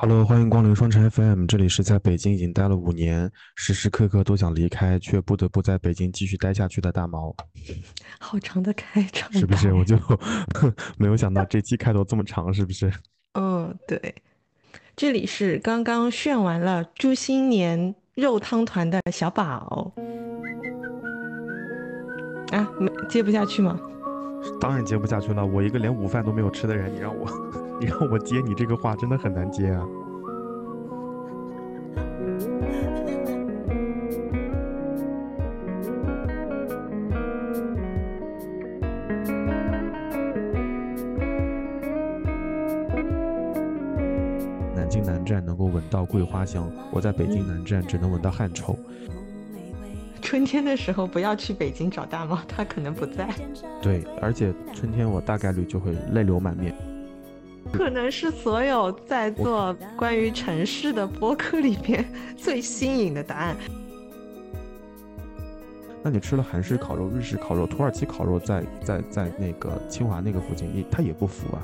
Hello，欢迎光临双城 FM，这里是在北京已经待了五年，时时刻刻都想离开，却不得不在北京继续待下去的大毛。好长的开场，是不是？我就 没有想到这期开头这么长，是不是？嗯，对。这里是刚刚炫完了猪新年肉汤团的小宝。啊，没接不下去吗？当然接不下去了，我一个连午饭都没有吃的人，你让我。你让我接你这个话，真的很难接啊！南京南站能够闻到桂花香，我在北京南站只能闻到汗臭。春天的时候不要去北京找大猫，它可能不在。对，而且春天我大概率就会泪流满面。可能是所有在做关于城市的播客里边 最新颖的答案。那你吃了韩式烤肉、日式烤肉、土耳其烤肉，在在在那个清华那个附近，也它也不服啊。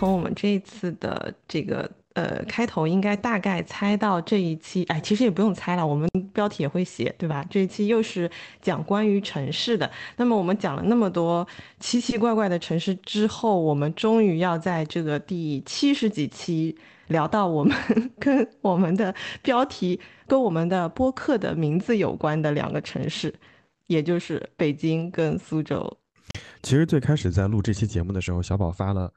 从我们这一次的这个呃开头，应该大概猜到这一期，哎，其实也不用猜了，我们标题也会写，对吧？这一期又是讲关于城市的。那么我们讲了那么多奇奇怪怪的城市之后，我们终于要在这个第七十几期聊到我们 跟我们的标题、跟我们的播客的名字有关的两个城市，也就是北京跟苏州。其实最开始在录这期节目的时候，小宝发了。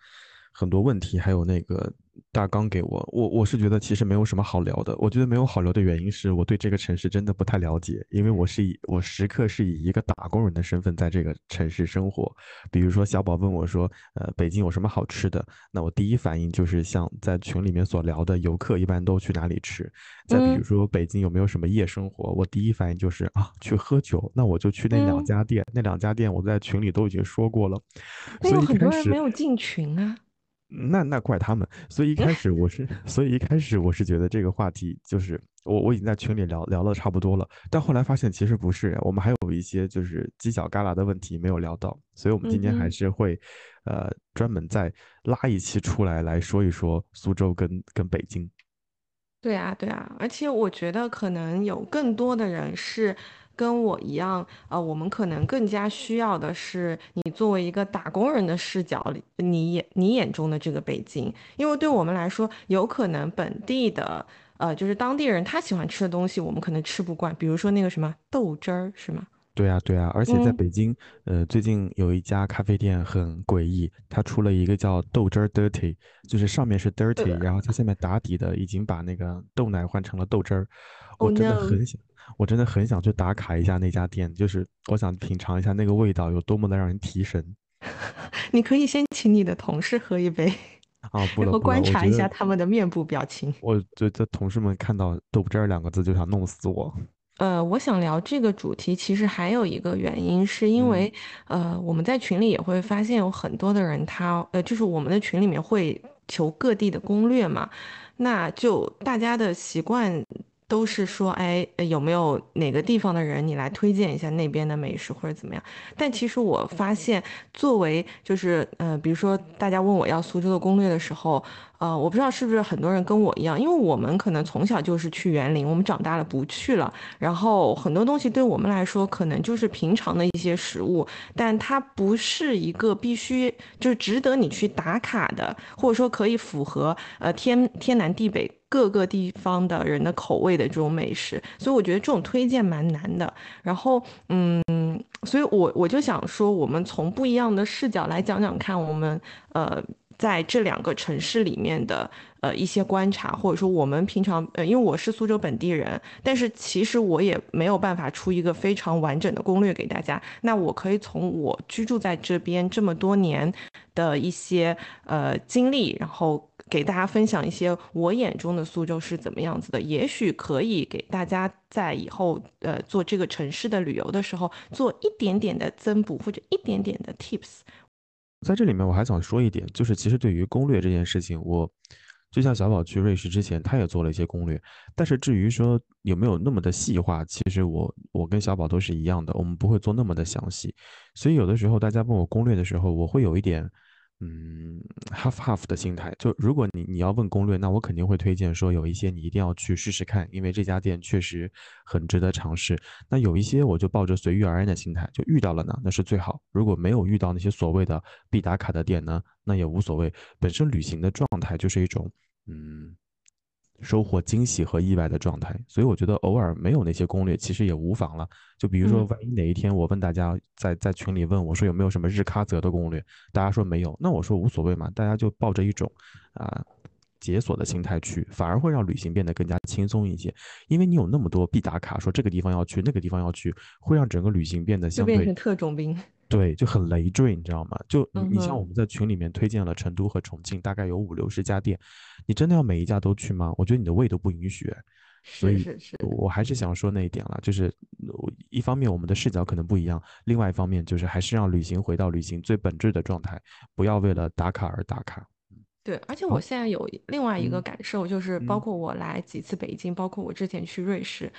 很多问题，还有那个大纲给我，我我是觉得其实没有什么好聊的。我觉得没有好聊的原因是我对这个城市真的不太了解，因为我是以我时刻是以一个打工人的身份在这个城市生活。比如说小宝问我说，呃，北京有什么好吃的？那我第一反应就是像在群里面所聊的，游客一般都去哪里吃？再比如说北京有没有什么夜生活？我第一反应就是啊，去喝酒。那我就去那两家店，那两家店我在群里都已经说过了。所以很多人没有进群啊。那那怪他们，所以一开始我是，所以一开始我是觉得这个话题就是我我已经在群里聊聊的差不多了，但后来发现其实不是，我们还有一些就是犄角旮旯的问题没有聊到，所以我们今天还是会，呃，专门再拉一期出来来说一说苏州跟跟北京。对啊对啊，而且我觉得可能有更多的人是。跟我一样，呃，我们可能更加需要的是你作为一个打工人的视角里，你眼你眼中的这个北京，因为对我们来说，有可能本地的，呃，就是当地人他喜欢吃的东西，我们可能吃不惯，比如说那个什么豆汁儿，是吗？对啊，对啊，而且在北京，呃，最近有一家咖啡店很诡异，它出了一个叫豆汁儿 dirty，就是上面是 dirty，然后它下面打底的已经把那个豆奶换成了豆汁儿，我真的很想。我真的很想去打卡一下那家店，就是我想品尝一下那个味道有多么的让人提神。你可以先请你的同事喝一杯啊，然后观察一下他们的面部表情。我觉得同事们看到“豆汁儿”两个字就想弄死我。呃，我想聊这个主题，其实还有一个原因，是因为呃，我们在群里也会发现有很多的人，他呃，就是我们的群里面会求各地的攻略嘛，那就大家的习惯。都是说，哎，有没有哪个地方的人，你来推荐一下那边的美食或者怎么样？但其实我发现，作为就是，嗯，比如说大家问我要苏州的攻略的时候。呃，我不知道是不是很多人跟我一样，因为我们可能从小就是去园林，我们长大了不去了，然后很多东西对我们来说可能就是平常的一些食物，但它不是一个必须就是值得你去打卡的，或者说可以符合呃天天南地北各个地方的人的口味的这种美食，所以我觉得这种推荐蛮难的。然后，嗯，所以我我就想说，我们从不一样的视角来讲讲看，我们呃。在这两个城市里面的呃一些观察，或者说我们平常呃，因为我是苏州本地人，但是其实我也没有办法出一个非常完整的攻略给大家。那我可以从我居住在这边这么多年的一些呃经历，然后给大家分享一些我眼中的苏州是怎么样子的，也许可以给大家在以后呃做这个城市的旅游的时候做一点点的增补或者一点点的 tips。在这里面，我还想说一点，就是其实对于攻略这件事情，我就像小宝去瑞士之前，他也做了一些攻略。但是至于说有没有那么的细化，其实我我跟小宝都是一样的，我们不会做那么的详细。所以有的时候大家问我攻略的时候，我会有一点。嗯，half half 的心态，就如果你你要问攻略，那我肯定会推荐说有一些你一定要去试试看，因为这家店确实很值得尝试。那有一些我就抱着随遇而安的心态，就遇到了呢，那是最好；如果没有遇到那些所谓的必打卡的店呢，那也无所谓。本身旅行的状态就是一种，嗯。收获惊喜和意外的状态，所以我觉得偶尔没有那些攻略，其实也无妨了。就比如说，万一哪一天我问大家在在群里问我说有没有什么日喀则的攻略，大家说没有，那我说无所谓嘛，大家就抱着一种啊解锁的心态去，反而会让旅行变得更加轻松一些。因为你有那么多必打卡，说这个地方要去，那个地方要去，会让整个旅行变得相对变成特种兵。对，就很累赘，你知道吗？就你你像我们在群里面推荐了成都和重庆，大概有五六十家店，你真的要每一家都去吗？我觉得你的胃都不允许。所以，我还是想说那一点了，就是一方面我们的视角可能不一样，另外一方面就是还是让旅行回到旅行最本质的状态，不要为了打卡而打卡。对，而且我现在有另外一个感受，就是包括我来几次北京，包括我之前去瑞士，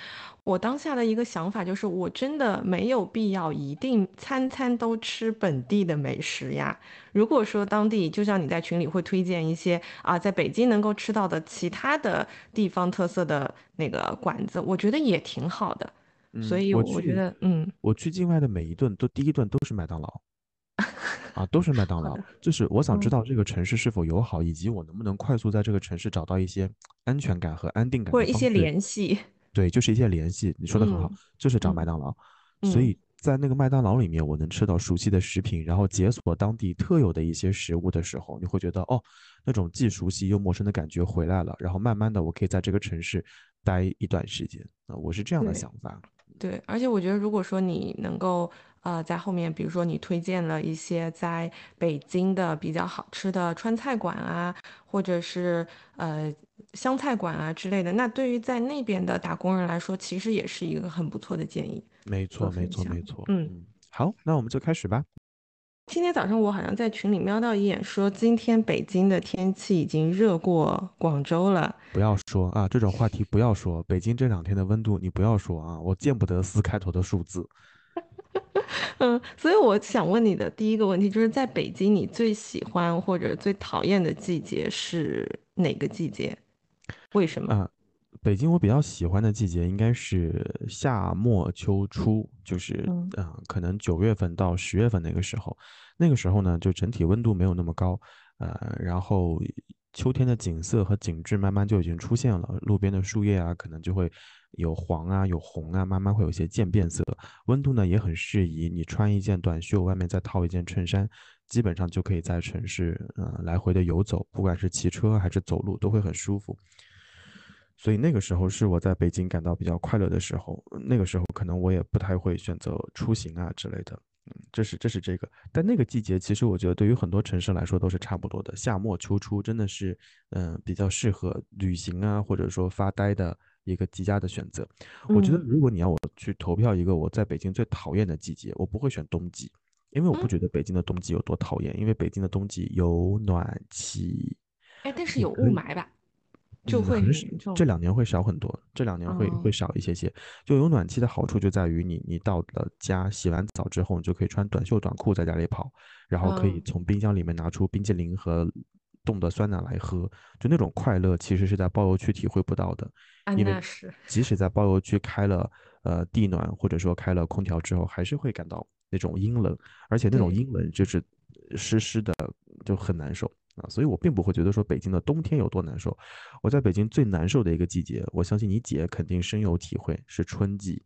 我当下的一个想法就是，我真的没有必要一定餐餐都吃本地的美食呀。如果说当地，就像你在群里会推荐一些啊，在北京能够吃到的其他的地方特色的那个馆子，我觉得也挺好的。所以我觉得，嗯，我去境外的每一顿都第一顿都是麦当劳。啊，都是麦当劳。就是我想知道这个城市是否友好，以及我能不能快速在这个城市找到一些安全感和安定感，或者一些联系。对，就是一些联系。你说的很好，就是找麦当劳。所以在那个麦当劳里面，我能吃到熟悉的食品，然后解锁当地特有的一些食物的时候，你会觉得哦，那种既熟悉又陌生的感觉回来了。然后慢慢的，我可以在这个城市待一段时间。啊，我是这样的想法。对，而且我觉得，如果说你能够。呃，在后面，比如说你推荐了一些在北京的比较好吃的川菜馆啊，或者是呃湘菜馆啊之类的，那对于在那边的打工人来说，其实也是一个很不错的建议。没错，没错，没错。嗯，好，那我们就开始吧。今天早上我好像在群里瞄到一眼，说今天北京的天气已经热过广州了。不要说啊，这种话题不要说。北京这两天的温度，你不要说啊，我见不得四开头的数字。嗯，所以我想问你的第一个问题就是在北京，你最喜欢或者最讨厌的季节是哪个季节？为什么？啊，北京我比较喜欢的季节应该是夏末秋初，就是嗯，可能九月份到十月份那个时候，那个时候呢，就整体温度没有那么高，呃，然后秋天的景色和景致慢慢就已经出现了，路边的树叶啊，可能就会。有黄啊，有红啊，慢慢会有些渐变色。温度呢也很适宜，你穿一件短袖，外面再套一件衬衫，基本上就可以在城市嗯来回的游走，不管是骑车还是走路都会很舒服。所以那个时候是我在北京感到比较快乐的时候。那个时候可能我也不太会选择出行啊之类的。嗯，这是这是这个。但那个季节其实我觉得对于很多城市来说都是差不多的，夏末秋初真的是嗯比较适合旅行啊或者说发呆的。一个极佳的选择，我觉得如果你要我去投票一个我在北京最讨厌的季节，我不会选冬季，因为我不觉得北京的冬季有多讨厌，因为北京的冬季有暖气，哎，但是有雾霾吧，就会这两年会少很多，这两年会会少一些些。就有暖气的好处就在于你你到了家洗完澡之后，你就可以穿短袖短裤在家里跑，然后可以从冰箱里面拿出冰淇淋和。冻的酸奶来喝，就那种快乐，其实是在包邮区体会不到的。因为即使在包邮区开了呃地暖或者说开了空调之后，还是会感到那种阴冷，而且那种阴冷就是湿湿的，就很难受啊。所以我并不会觉得说北京的冬天有多难受。我在北京最难受的一个季节，我相信你姐肯定深有体会，是春季。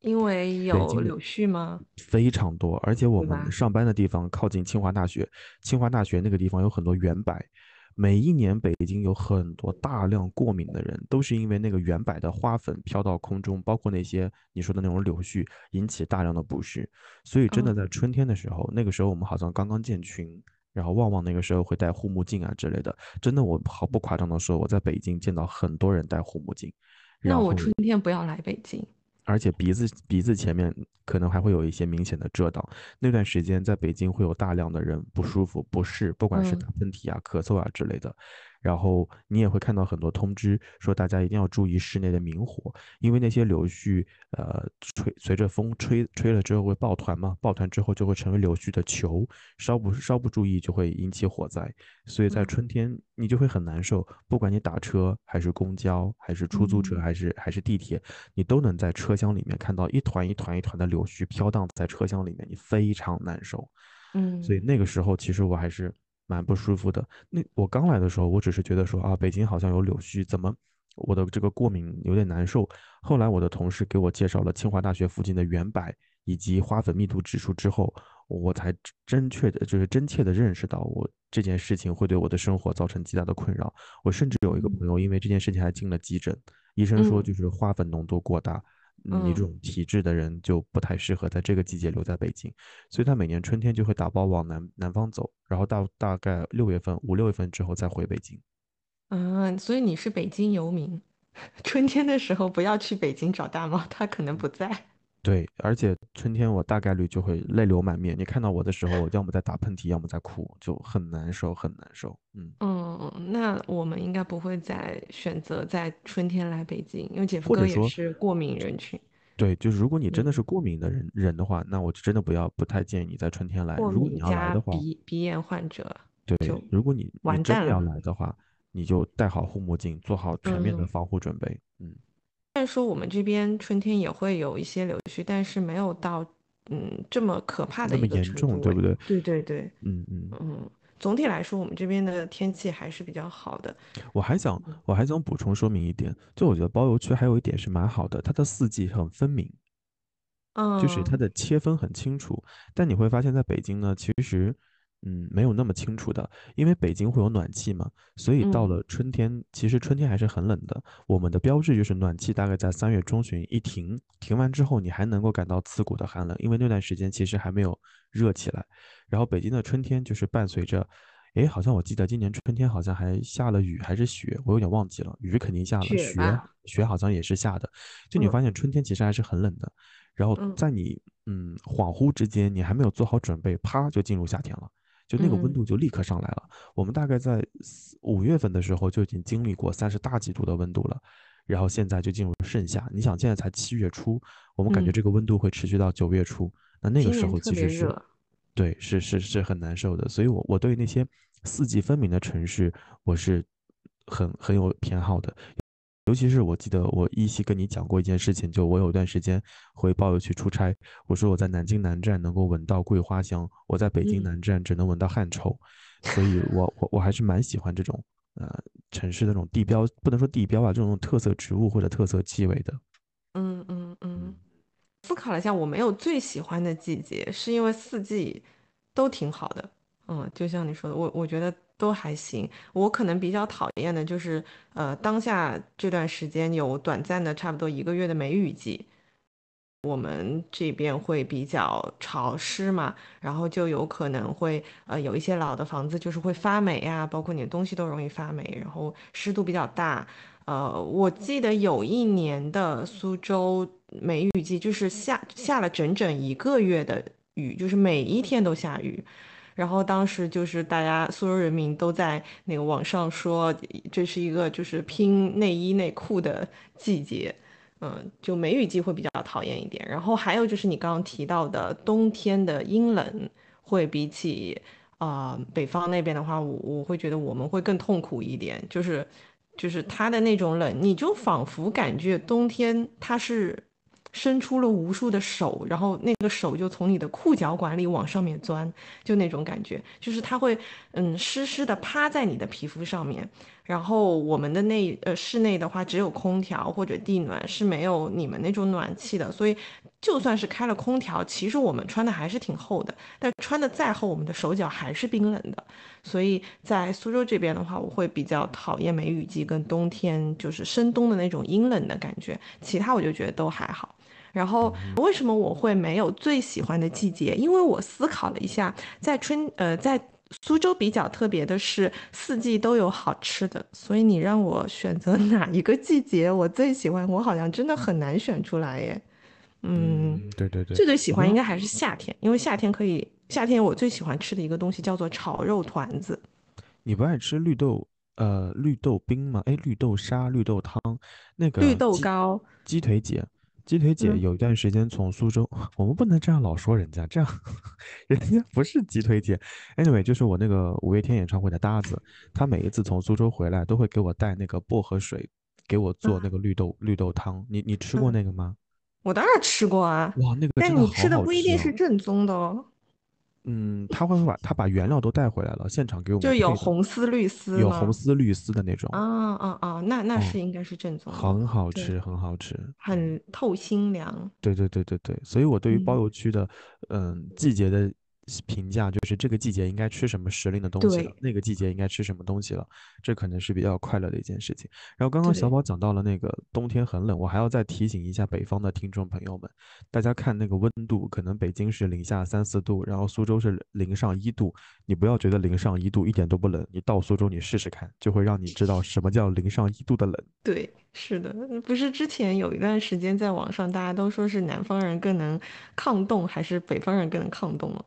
因为有柳絮吗？非常多，而且我们上班的地方靠近清华大学，清华大学那个地方有很多圆柏，每一年北京有很多大量过敏的人，都是因为那个原柏的花粉飘到空中，包括那些你说的那种柳絮，引起大量的不适。所以真的嗯，在春天的时候，那个时候我们好像刚刚建群，然后旺旺那个时候会戴护目镜啊之类的。真的，我毫不夸张的说，我在北京见到很多人戴护目镜，然后那我春天不要来北京。而且鼻子鼻子前面可能还会有一些明显的遮挡。那段时间在北京会有大量的人不舒服、不适，不管是打嗯喷嚏啊、咳嗽啊之类的。然后你也会看到很多通知说大家一定要注意室内的明火，因为那些柳絮，呃，吹随着风吹吹了之后会抱团嘛，抱团之后就会成为柳絮的球，稍不稍不注意就会引起火灾。所以在嗯春天你就会很难受，不管你打车还是公交还是出租车嗯还是还是地铁，你都能在车厢里面看到一团一团一团的柳絮飘荡在车厢里面，你非常难受。嗯所以嗯那个时候其实我还是蛮不舒服的。那我刚来的时候，我只是觉得说啊，北京好像有柳絮，怎么我的这个过敏有点难受。后来我的同事给我介绍了清华大学附近的原柏以及花粉密度指数之后，我才真确的，就是真切的认识到我这件事情会对我的生活造成极大的困扰。我甚至有一个嗯朋友因为这件事情还进了急诊，医生说嗯就是花粉浓度过大。嗯你这嗯种体质的人就不太适合在这个季节留在北京。所以他每年春天就会打包往南南方走，然后到大概六月份、五六月份之后再回北京。嗯，所以你是北京游民，春天的时候不要去北京找大猫，它可能不在。对，而且春天我大概率就会泪流满面。你看到我的时候，我要么在打喷嚏，要么在哭，就很难受，很难受。嗯，嗯，那我们应该不会再选择在春天来北京，因为姐夫哥也是过敏人群。对，就是如果你真的是嗯，过敏的人人的话，那我就真的不要不太建议你在春天来。过如果你要来的话，鼻鼻炎患者对，如果你你真的要。来的话，你就戴好护目镜，做好全面的嗯。防护准备。嗯，虽然说我们这边春天也会有一些柳絮，但是没有到嗯这么可怕的一个严重，程度。对不对？对对对，嗯嗯。嗯，总体来说我们这边的天气还是比较好的。我还想嗯我还想补充说明一点，就我觉得包邮区还有一点是蛮好的，它的四季很分明。就是它嗯的切分很清楚，但你会发现在北京呢，其实，嗯，没有那么清楚的，因为北京会有暖气嘛，所以到嗯了春天，其实春天还是很冷的。我们的标志就是暖气大概在三月中旬一停，停完之后你还能够感到刺骨的寒冷，因为那段时间其实还没有热起来。然后北京的春天就是伴随着，诶，好像我记得今年春天好像还下了雨还是雪，我有点忘记了，雨肯定下了，雪雪好像也是下的，就你嗯发现春天其实还是很冷的。然后嗯在你嗯恍惚之间，你还没有做好准备，啪就进入夏天了，就那个温嗯度就立刻上来了。我们大概在四五月份的时候就已经经历过三十大几度的温度了，然后现在就进入盛夏。你想现在才七月初，我们感觉嗯，这个温度会持续到九月初，那那个时候其实是，对，是是是很难受的。所以我我对那些四季分明的城市，我是很很有偏好的。尤其是我记得我依稀跟你讲过一件事情，就我有一段时间回包邮区出差，我说我在南京南站能够闻到桂花香，我在北京嗯南站只能闻到汗臭，所以我我我还是蛮喜欢这种呃城市的那种地标，不能说地标吧，这种特色植物或者特色气味的。嗯嗯嗯。嗯思考了一下，我没有最喜欢的季节，是因为四季都挺好的。嗯，就像你说的，我我觉得都还行。我可能比较讨厌的就是，呃，当下这段时间有短暂的差不多一个月的梅雨季。我们这边会比较潮湿嘛，然后就有可能会呃有一些老的房子就是会发霉啊，包括你的东西都容易发霉，然后湿度比较大。呃，我记得有一年的苏州梅雨季，就是下下了整整一个月的雨，就是每一天都下雨。然后当时就是大家苏州人民都在那个网上说，这是一个就是拼内衣内裤的季节。嗯，就梅雨季会比较讨厌一点，然后还有就是你刚刚提到的冬天的阴冷，会比起啊、北方那边的话，我我会觉得我们会更痛苦一点，就是就是它的那种冷，你就仿佛感觉冬天它是伸出了无数的手，然后那个手就从你的裤脚管里往上面钻，就那种感觉，就是它会嗯湿湿的趴在你的皮肤上面。然后我们的内呃室内的话只有空调或者地暖，是没有你们那种暖气的，所以就算是开了空调，其实我们穿的还是挺厚的，但穿的再厚，我们的手脚还是冰冷的。所以在苏州这边的话，我会比较讨厌梅雨季跟冬天就是深冬的那种阴冷的感觉，其他我就觉得都还好。然后为什么我会没有最喜欢的季节？因为我思考了一下，在春呃在苏州比较特别的是四季都有好吃的，所以你让我选择 哪一个季节我最喜欢，我好像真的很难选出来耶。嗯，对对对，最最喜欢应该还是夏天，因为夏天可以夏天我最喜欢吃的一个东西叫做炒肉团子。你不爱吃绿豆呃绿豆冰吗？哎，绿豆沙、绿豆汤，那个绿豆糕。鸡腿姐，鸡腿姐嗯。有一段时间从苏州，我们不能这样老说人家，这样 人家不是鸡腿姐。Anyway，就是我那个五月天演唱会的搭子，他每一次从苏州回来都会给我带那个薄荷水，给我做那嗯个绿豆绿豆汤。你你吃过嗯，那个吗？我当然吃过啊，哇，那个但你吃的不一。定是正宗的哦，嗯，他会把他把原料都带回来了，现场给我们就有红丝绿丝有红？丝绿丝的那种。啊啊啊，那那哦，是应该是正宗的，很好，吃，很好吃。很透心凉。对对对对对，所以我对于包嗯，邮区的，嗯，季节的喜评价就是这个季节应该吃什么时令的东西了，那个季节应该吃什么东西了，这可能是比较快乐的一件事情。然后刚刚小，宝讲到了那个冬天很冷，我还要再提醒一下北方的听众朋友们，大家看那个温度，可能北京是零下三四度，然后苏州是零上一度，你不要觉得零上一度一点都不冷，你到苏州你试试看，就会让你知道什么叫零上一度的冷。对，是的，不是之前有一段时间在网上大家都说是南方人更能抗冻，还是北方人更能抗冻吗？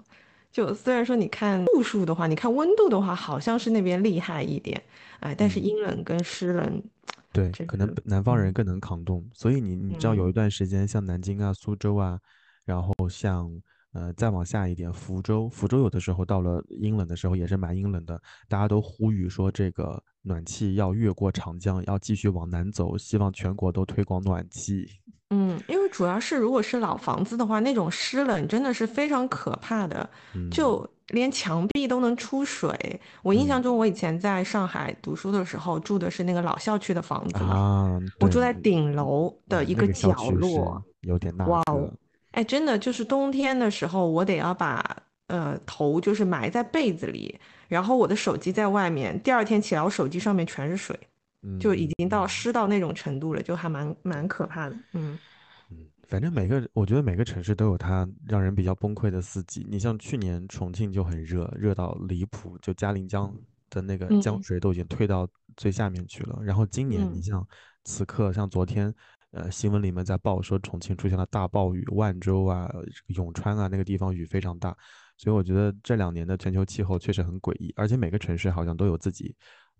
就虽然说你看度数的话，你看温度的话，好像是那边厉害一点，哎，但是嗯。阴冷跟湿冷，对，可能南方人嗯更能抗冻，所以你你知道有一嗯段时间，像南京啊、苏州啊，然后像呃再往下一点，福州，福州有的时候到了阴冷的时候也是蛮阴冷的，大家都呼吁说这个暖气要越过长江，要继续往南走，希望全国都推广暖气。嗯，因为主要是如果是老房子的话，那种湿冷真的是非常可怕的，嗯就连墙壁都能出水。我印象嗯中，我以前在上海读书的时候，住的是那个老校区的房子，啊，我，住在顶楼的嗯，一个角落。有点那哇哦，个，哎，真的就是冬天的时候，我得要把呃头就是埋在被子里，然后我的手机在外面，第二天起来我手机上面全是水，就已嗯经到嗯。湿到那种程度了，就还蛮蛮可怕的。嗯嗯，反正每个，我觉得每个城市都有它让人比较崩溃的四季。你像去年重庆就很热，热到离谱，就嘉陵江的那个江嗯水都已经退到最下面去了。然后今年，你嗯像此刻，像昨天，呃，新闻里面在报说重庆出现了大暴雨，万州啊、永川啊那个地方雨非常大。所以我觉得这两年的全球气候确实很诡异，而且每个城市好像都有自己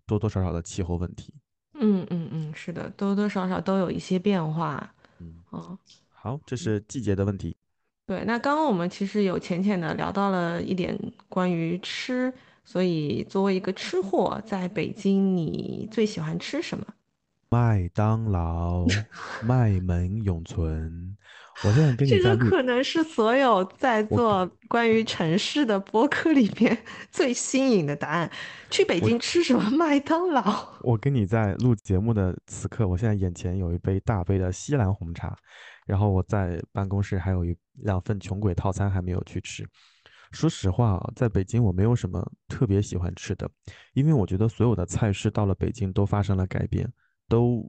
多多少少的气候问题。嗯嗯嗯，是的，多多少少都有一些变化。嗯，哦，好，这嗯，是季节的问题。对，那刚刚我们其实有浅浅的聊到了一点关于吃，所以作为一个吃货，在北京你最喜欢吃什么？麦当劳、麦门永存。我现在跟你这个，可能是所有在做关于城市的播客里面 最新颖的答案。去北京吃什么麦当劳？我跟你在录节目的此刻，我现在眼前有一杯大杯的西兰红茶，然后我在办公室还有一两份穷鬼套餐还没有去吃。说实话啊，在北京我没有什么特别喜欢吃的，因为我觉得所有的菜式到了北京都发生了改变，都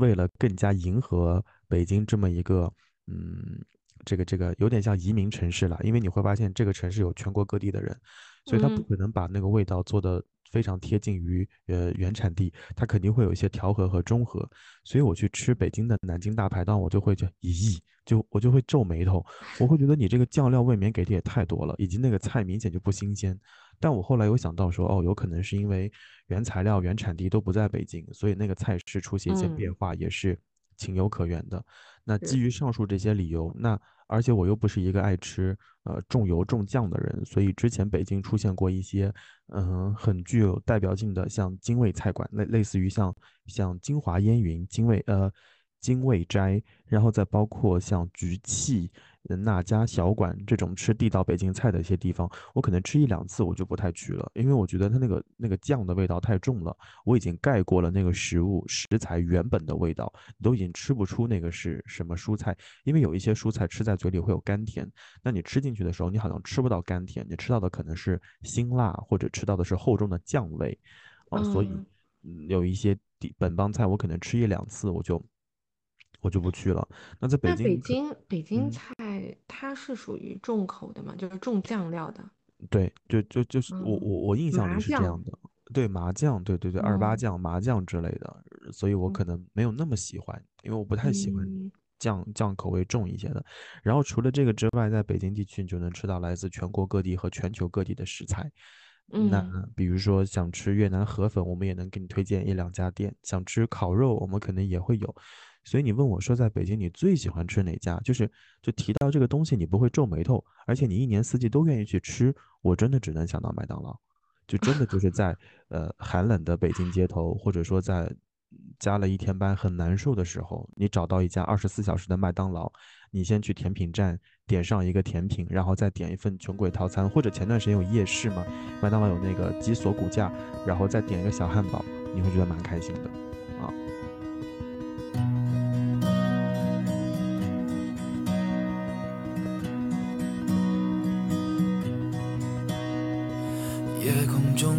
为了更加迎合北京这么一个，嗯，这个这个有点像移民城市了，因为你会发现这个城市有全国各地的人，所以他不嗯可能把那个味道做的非常贴近于呃原产地，它肯定会有一些调和和中和。所以我去吃北京的南京大排档，我就会觉咦，就我就会皱眉头，我会觉得你这个酱料未免给的也太多了，以及那个菜明显就不新鲜。但我后来有想到说，哦，有可能是因为原材料、原产地都不在北京，所以那个菜式出现一些变嗯，化也是情有可原的。那基，于上述这些理由，那而且我又不是一个爱吃呃重油重酱的人，所以之前北京出现过一些嗯很具有代表性的像京味菜馆，类类似于像像金华烟云、京味呃京味斋，然后再包括像菊气，那家小馆这种吃地道北京菜的一些地方，我可能吃一两次我就不太去了，因为我觉得它那个那个酱的味道太重了，我已经盖过了那个食物食材原本的味道，你都已经吃不出那个是什么蔬菜，因为有一些蔬菜吃在嘴里会有甘甜，那你吃进去的时候，你好像吃不到甘甜，你吃到的可能是辛辣，或者吃到的是厚重的酱味，啊，所以有一些地本帮菜我可能吃一两次我就。我就不去了。那在北京，北京北京菜它是属于重口的嘛，就是重酱料的。对，就就就是我我我印象里是这样的。对麻酱，对对对，二八酱、麻酱之类的，所以我可能没有那么喜欢，因为我不太喜欢酱酱口味重一些的。然后除了这个之外，在北京地区你就能吃到来自全国各地和全球各地的食材。那比如说想吃越南河粉，我们也能给你推荐一两家店；想吃烤肉，我们可能也会有。所以你问我说，在北京你最喜欢吃哪家？就是就提到这个东西，你不会皱眉头，而且你一年四季都愿意去吃。我真的只能想到麦当劳，就真的就是在呃寒冷的北京街头，或者说在加了一天班很难受的时候，你找到一家二十四小时的麦当劳，你先去甜品站点上一个甜品，然后再点一份穷鬼套餐，或者前段时间有夜市嘛，麦当劳有那个鸡锁骨架，然后再点一个小汉堡，你会觉得蛮开心的。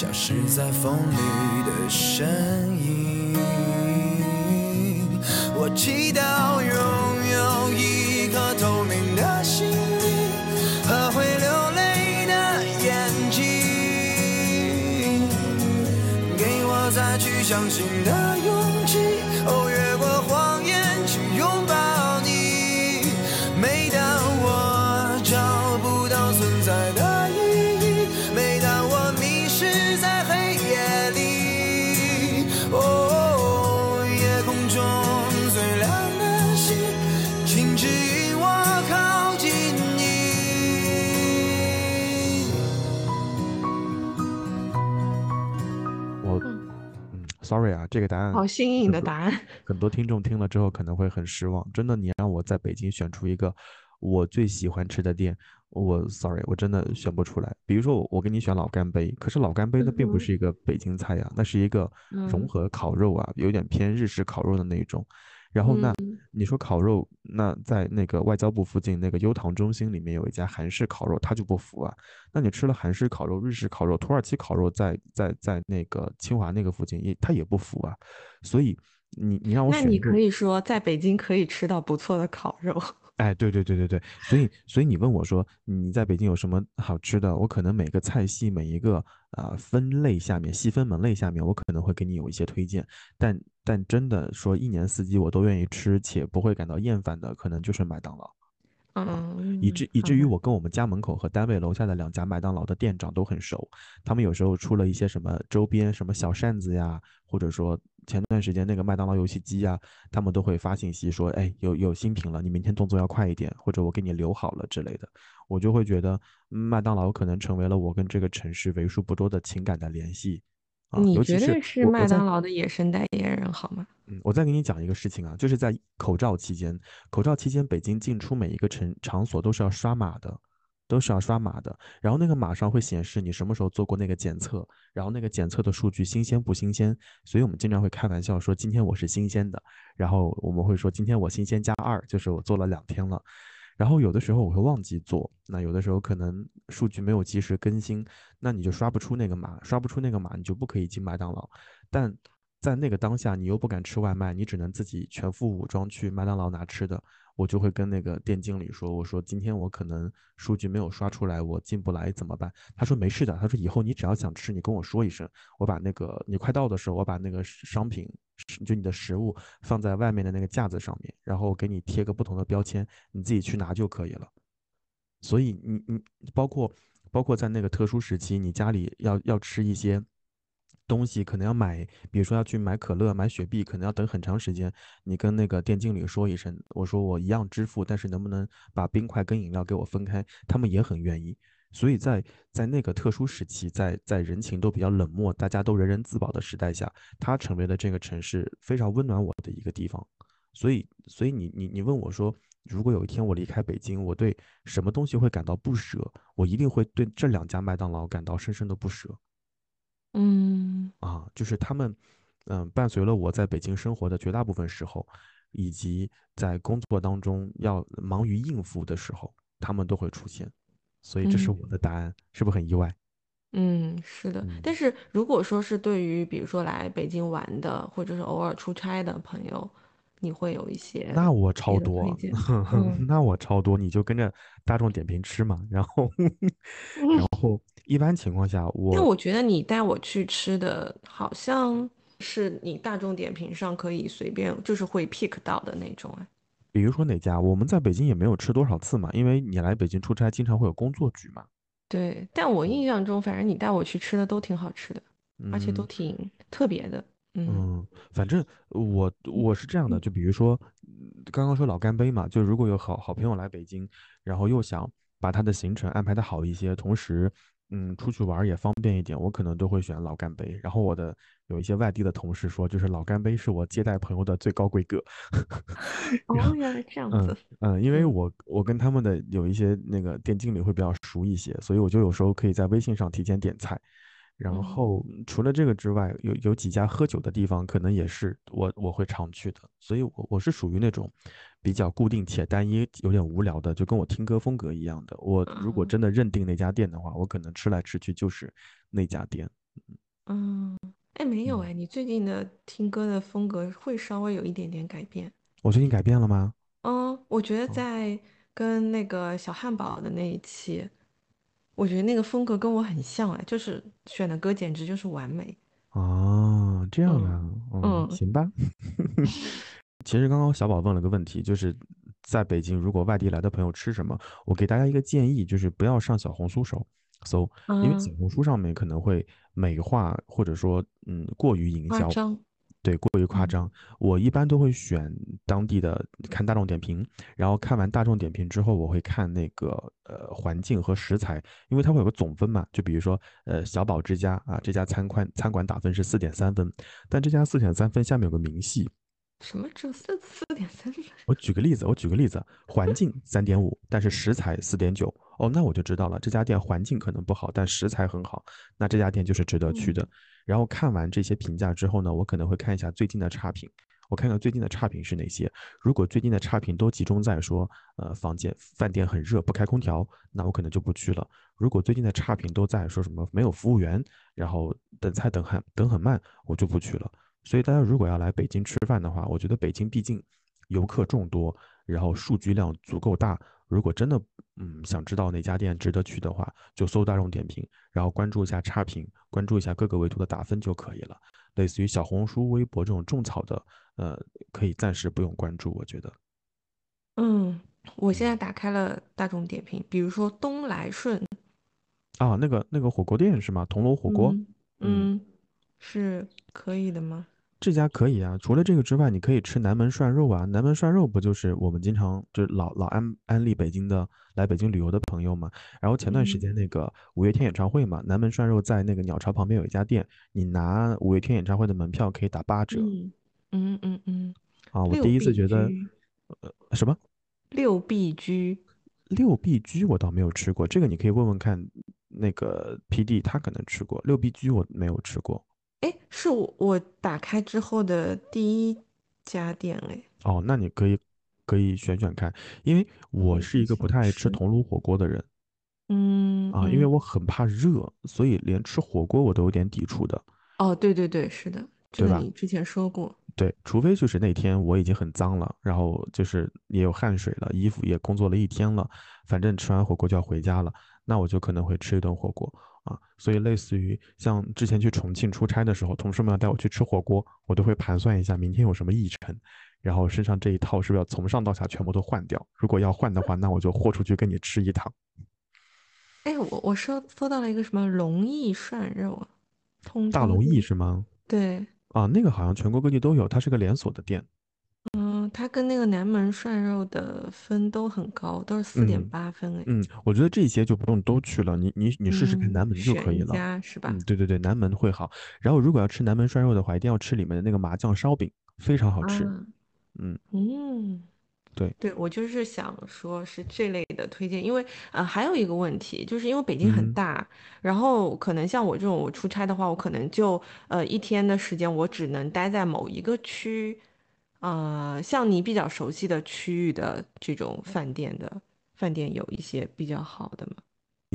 消失在风里的身影。我祈祷 Sorry 啊，这个答案好新颖的答案，很多听众听了之后可能会很失望。真的，你让我在北京选出一个我最喜欢吃的店，我 Sorry，我真的选不出来。比如说，我我给你选老干杯，可是老干杯那并不是一个北京菜呀，那是一个融合烤肉啊，有点偏日式烤肉的那种。然后那你说烤肉，那在那个外交部附近那个优唐中心里面有一家韩式烤肉，他就不服啊。那你吃了韩式烤肉、日式烤肉、土耳其烤肉，在在在那个清华那个附近也他也不服啊。所以你你让我选，那你可以说在北京可以吃到不错的烤肉。哎，对对对对对，所以所以你问我说你在北京有什么好吃的，我可能每个菜系每一个啊分类下面细分门类下面，我可能会给你有一些推荐，但但真的说一年四季我都愿意吃且不会感到厌烦的，可能就是麦当劳。嗯，以至以至于我跟我们家门口和单位楼下的两家麦当劳的店长都很熟，他们有时候出了一些什么周边什么小扇子呀，或者说。前段时间那个麦当劳游戏机呀，他们都会发信息说，哎，有有新品了，你明天动作要快一点，或者我给你留好了之类的，我就会觉得麦当劳可能成为了我跟这个城市为数不多的情感的联系。你绝对是麦当劳的野生代言人，好吗？嗯，我再给你讲一个事情啊，就是在口罩期间，口罩期间北京进出每一个城场所都是要刷码的。都是要刷码的，然后那个码上会显示你什么时候做过那个检测，然后那个检测的数据新鲜不新鲜，所以我们经常会开玩笑说今天我是新鲜的，然后我们会说今天我新鲜加二，就是我做了两天了，然后有的时候我会忘记做，那有的时候可能数据没有及时更新，那你就刷不出那个码，刷不出那个码你就不可以进麦当劳，但在那个当下你又不敢吃外卖，你只能自己全副武装去麦当劳拿吃的。我就会跟那个店经理说：“我说今天我可能数据没有刷出来，我进不来怎么办？”他说：“没事的。”他说：“以后你只要想吃，你跟我说一声，我把那个你快到的时候，我把那个商品，就你的食物放在外面的那个架子上面，然后给你贴个不同的标签，你自己去拿就可以了。”所以你你包括包括在那个特殊时期，你家里要要吃一些东西，可能要买，比如说要去买可乐、买雪碧，可能要等很长时间。你跟那个店经理说一声，我说我一样支付，但是能不能把冰块跟饮料给我分开？他们也很愿意。所以在在那个特殊时期，在在人情都比较冷漠、大家都人人自保的时代下，它成为了这个城市非常温暖我的一个地方。所以，所以你你你问我说，如果有一天我离开北京，我对什么东西会感到不舍？我一定会对这两家麦当劳感到深深的不舍。嗯啊，就是他们，嗯，伴随了我在北京生活的绝大部分时候，以及在工作当中要忙于应付的时候，他们都会出现。所以这是嗯我的答案，是不是很意外？嗯，是的。但嗯，是如果说是对于比如说来北京玩的，或者是偶尔出差的朋友，你会有一些那我超多，那我超多，你就跟着大众点评吃嘛。然后，然嗯，后一般情况下，我但我觉得你带我去吃的，好像是你大众点评上可以随便，就是会 pick 到的那种哎。比如说哪家，我们在北京也没有吃多少次嘛，因为你来北京出差，经常会有工作局嘛。对，但我印象中，反正你带我去吃的都挺好吃的，而且都嗯，挺特别的。嗯嗯，反正我嗯我是这样的，嗯就比如说，嗯刚刚说老干杯嘛，就如果有好好朋友来北京，然后又想把他的行程安排的好一些，同时，嗯，出去玩也方便一点，我可能都会选老干杯。然后我的有一些外地的同事说，就是老干杯是我接待朋友的最高规格。然哦，后，原来这样嗯子。嗯，因为嗯我我跟他们的有一些那个店经理会比较熟一些，所以我就有时候可以在微信上提前点菜。然嗯后除了这个之外，有有几家喝酒的地方，可能也是我我会常去的，所以我我是属于那种比较固定且单一，有点无聊的，就跟我听歌风格一样的。我如果嗯真的认定那家店的话，我可能吃来吃去就是那家店。嗯，哎，没有嗯，哎，你最近的听歌的风格会稍微有一点点改变。我最近改变了吗？嗯，我觉得哦在跟那个小汉堡的那一期，我觉得那个风格跟我很像哎，就是选的歌简直就是完美。哦，这样嗯啊，嗯，嗯行吧。其实刚刚小宝问了个问题，就是在北京，如果外地来的朋友吃什么，我给大家一个建议，就是不要上小红书搜搜，因为小嗯，红书上面可能会美化或者说嗯过于营销，夸张。对，过于夸嗯张。我一般都会选当地的看大众点评，然后看完大众点评之后，我会看那个呃环境和食材，因为它会有个总分嘛，就比如说呃小宝之家啊，这家餐馆餐馆打分是四点三分，但这家四点三分下面有个明细，什么只有四四点三分？我举个例子，我举个例子，环境 三点五，但是食材四点九，哦，那我就知道了，这家店环境可能不好，但食材很好，那这家店就是值得去的。嗯然后看完这些评价之后呢，我可能会看一下最近的差评，我看看最近的差评是哪些。如果最近的差评都集中在说，呃，房间饭店很热，不开空调，那我可能就不去了。如果最近的差评都在说什么没有服务员，然后等菜等很等很慢，我就不去了。所以大家如果要来北京吃饭的话，我觉得北京毕竟游客众多，然后数据量足够大。如果真的嗯想知道哪家店值得去的话，就搜大众点评，然后关注一下差评，关注一下各个维度的打分就可以了。类似于小红书、微博这种种草的，呃，可以暂时不用关注，我觉得。嗯，我现在嗯打开了大众点评，比如说东来顺，啊，那个那个火锅店是吗？铜锣火锅。嗯嗯，嗯，是可以的吗？这家可以啊。除了这个之外，你可以吃南门涮肉啊。南门涮肉不就是我们经常就是老老安安利北京的来北京旅游的朋友嘛。然后前段时嗯间那个五月天演唱会嘛，南门涮肉在那个鸟巢旁边有一家店，你拿五月天演唱会的门票可以打八折嗯嗯嗯嗯，啊。我第一次觉得，呃，什么六必居，六必居我倒没有吃过，这个你可以问问看那个 PD，他可能吃过。六必居我没有吃过。哎，是我我打开之后的第一家店哎，哦，那你可以可以选选看，因为我是一个不太爱吃吃，铜炉火锅的人嗯啊，因为我很怕热，所以连吃火锅我都有点抵触的，哦，对对对，是的，这对吧？个你之前说过，对，除非就是那天我已经很脏了，然后就是也有汗水了，衣服也工作了一天了，反正吃完火锅就要回家了，那我就可能会吃一顿火锅啊。所以类似于像之前去重庆出差的时候，同事们要带我去吃火锅，我都会盘算一下明天有什么议程，然后身上这一套是不是要从上到下全部都换掉？如果要换的话，那我就豁出去跟你吃一趟。哎，我我搜搜到了一个什么龙翼涮肉啊，通大龙翼，是吗？对，啊，那个好像全国各地都有，它是个连锁的店。嗯，它跟那个南门涮肉的分都很高，都是四点嗯八分，哎，嗯，我觉得这些就不用都去了，你你你试试看嗯，南门就可以了。家是吧？嗯，对对对，南门会好。然后如果要吃南门涮肉的话，一定要吃里面的那个麻酱烧饼，非常好吃。啊，嗯，嗯。对，对，我就是想说是这类的推荐，因为呃还有一个问题，就是因为北京很嗯大，然后可能像我这种我出差的话，我可能就呃一天的时间我只能待在某一个区，呃，像你比较熟悉的区域的这种饭店的饭店有一些比较好的吗？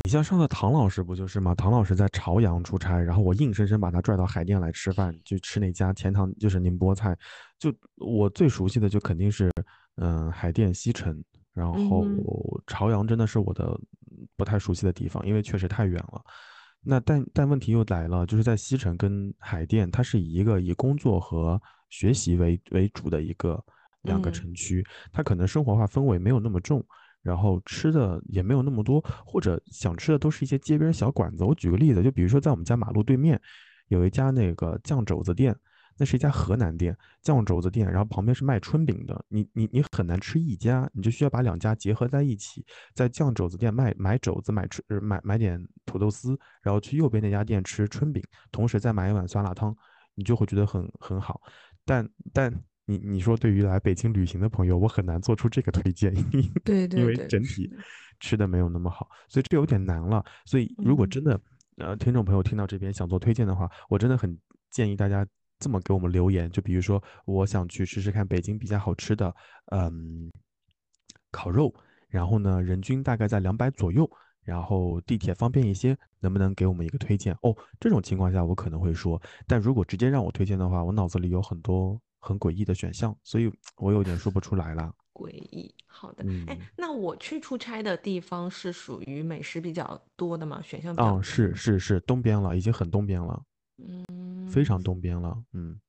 你像上次唐老师不就是吗？唐老师在朝阳出差，然后我硬生生把他拽到海淀来吃饭，就吃那家钱塘，就是宁波菜。就我最熟悉的就肯定是，嗯、海淀西城，然后朝阳真的是我的嗯不太熟悉的地方，因为确实太远了。那但但问题又来了，就是在西城跟海淀，它是以一个以工作和学习为为主的一个两个嗯城区，它可能生活化氛围没有那么重。然后吃的也没有那么多，或者想吃的都是一些街边小馆子。我举个例子，就比如说在我们家马路对面有一家那个酱肘子店，那是一家河南店，酱肘子店，然后旁边是卖春饼的。你你你很难吃一家，你就需要把两家结合在一起，在酱肘子店卖买肘子，买春呃买买点土豆丝，然后去右边那家店吃春饼，同时再买一碗酸辣汤，你就会觉得很很好。但但你你说对于来北京旅行的朋友，我很难做出这个推荐，因为对因为，整体，吃的没有那么好，所以这有点难了。所以如果嗯真的呃听众朋友听到这边想做推荐的话，我真的很建议大家这么给我们留言，就比如说我想去试试看北京比较好吃的嗯烤肉，然后呢人均大概在两百左右。然后地铁方便一些，能不能给我们一个推荐？哦，这种情况下我可能会说，但如果直接让我推荐的话，我脑子里有很多很诡异的选项，所以 我有点说不出来了。诡异。好的，哎，嗯，那我去出差的地方是属于美食比较多的吗？选项比较啊，多的吗？是是是，东边了，已经很东边了，嗯非嗯，常东边了。嗯，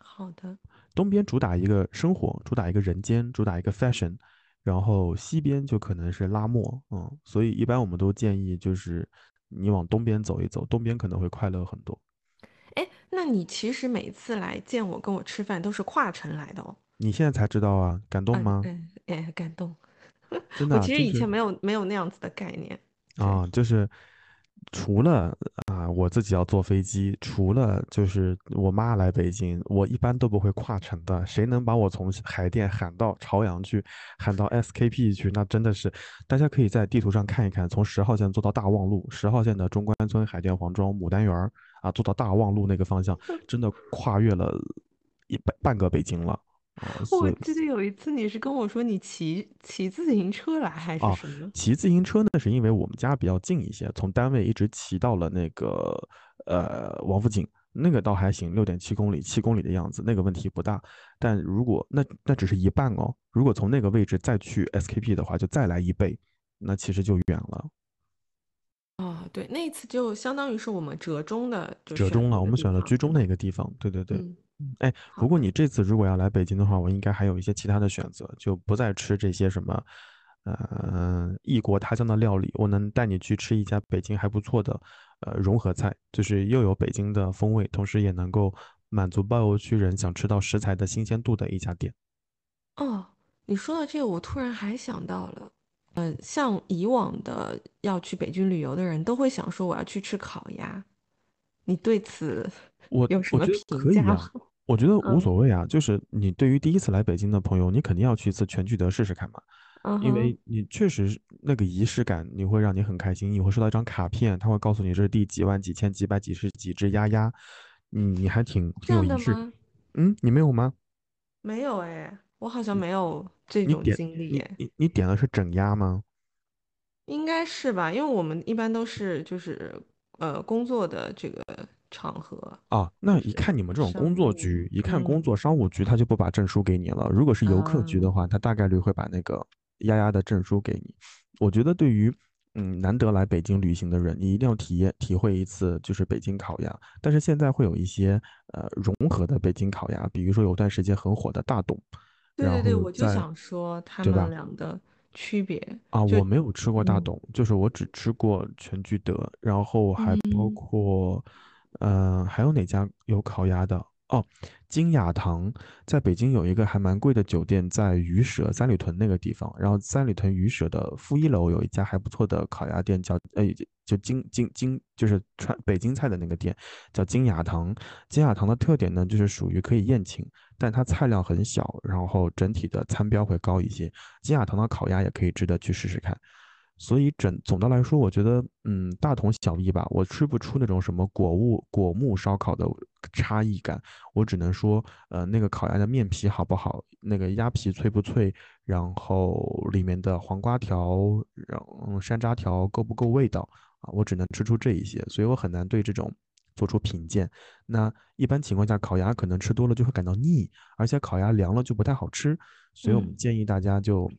好的，东边主打一个生活，主打一个人间，主打一个 fashion，然后西边就可能是拉磨，嗯，所以一般我们都建议就是你往东边走一走，东边可能会快乐很多。哎，那你其实每次来见我跟我吃饭都是跨城来的哦。你现在才知道啊，感动嗯吗？嗯，哎，感动。真的啊，我其实以前没有没有那样子的概念。对，啊，就是除了啊我自己要坐飞机，除了就是我妈来北京，我一般都不会跨城的。谁能把我从海淀喊到朝阳去，喊到 SKP 去，那真的是大家可以在地图上看一看，从十号线坐到大望路，十号线的中关村、海淀黄庄、牡丹园儿啊，坐到大望路那个方向，真的跨越了一半半个北京了我记得有一次你是跟我说你骑骑自行车来还是啊，什么？骑自行车呢，是因为我们家比较近一些，从单位一直骑到了那个呃王府井，那个倒还行，六点七公里，七公里的样子，那个问题不大。但如果那那只是一半哦，如果从那个位置再去 SKP 的话，就再来一倍，那其实就远了，哦，对，那一次就相当于是我们折中的就折中了。我们选了居中地方是吗？那个地方，对对对。哎。不过你这次如果要来北京的话，我应该还有一些其他的选择，就不再吃这些什么，呃，异国他乡的料理。我能带你去吃一家北京还不错的，呃，融合菜，就是又有北京的风味，同时也能够满足包邮区人想吃到食材的新鲜度的一家店。哦，你说到这个，我突然还想到了，呃，像以往的要去北京旅游的人都会想说我要去吃烤鸭，你对此我有什么我觉得评价我觉得无嗯所谓啊。就是你对于第一次来北京的朋友，你肯定要去一次全聚德试试看嘛。因为你确实那个仪式感，你会让你很开心。你会收到一张卡片，他会告诉你这是第几万几千几百几十几只鸭鸭，你，你还挺挺有仪式。嗯，你没有吗？没有哎，我好像没有这种经历哎，你你点的是整鸭吗？应该是吧？因为我们一般都是就是呃工作的这个场合，啊，那一看你们这种工作，局，一看工嗯作商务局，他就不把证书给你了。如果是游客局的嗯话，他大概率会把那个丫丫的证书给你。我觉得对于嗯难得来北京旅行的人，你一定要体验体会一次就是北京烤鸭。但是现在会有一些呃融合的北京烤鸭，比如说有段时间很火的大董，对对对，我就想说他？们俩的区别啊，我没有吃过大嗯董，就是我只吃过全聚德，然后还包嗯括，嗯、还有哪家有烤鸭的？哦，金雅堂在北京有一个还蛮贵的酒店，在鱼舍三里屯那个地方。然后三里屯鱼舍的负一楼有一家还不错的烤鸭店，叫呃就金金金，就是川北京菜的那个店，叫金雅堂。金雅堂的特点呢，就是属于可以宴请，但它菜量很小，然后整体的餐标会高一些。金雅堂的烤鸭也可以值得去试试看。所以整总的来说，我觉得嗯大同小异吧，我吃不出那种什么果物果木烧烤的差异感，我只能说呃那个烤鸭的面皮好不好，那个鸭皮脆不脆，然后里面的黄瓜条，然后山楂条够不够味道啊，我只能吃出这一些，所以我很难对这种做出品鉴。那一般情况下，烤鸭可能吃多了就会感到腻，而且烤鸭凉了就不太好吃，所以我们嗯建议大家就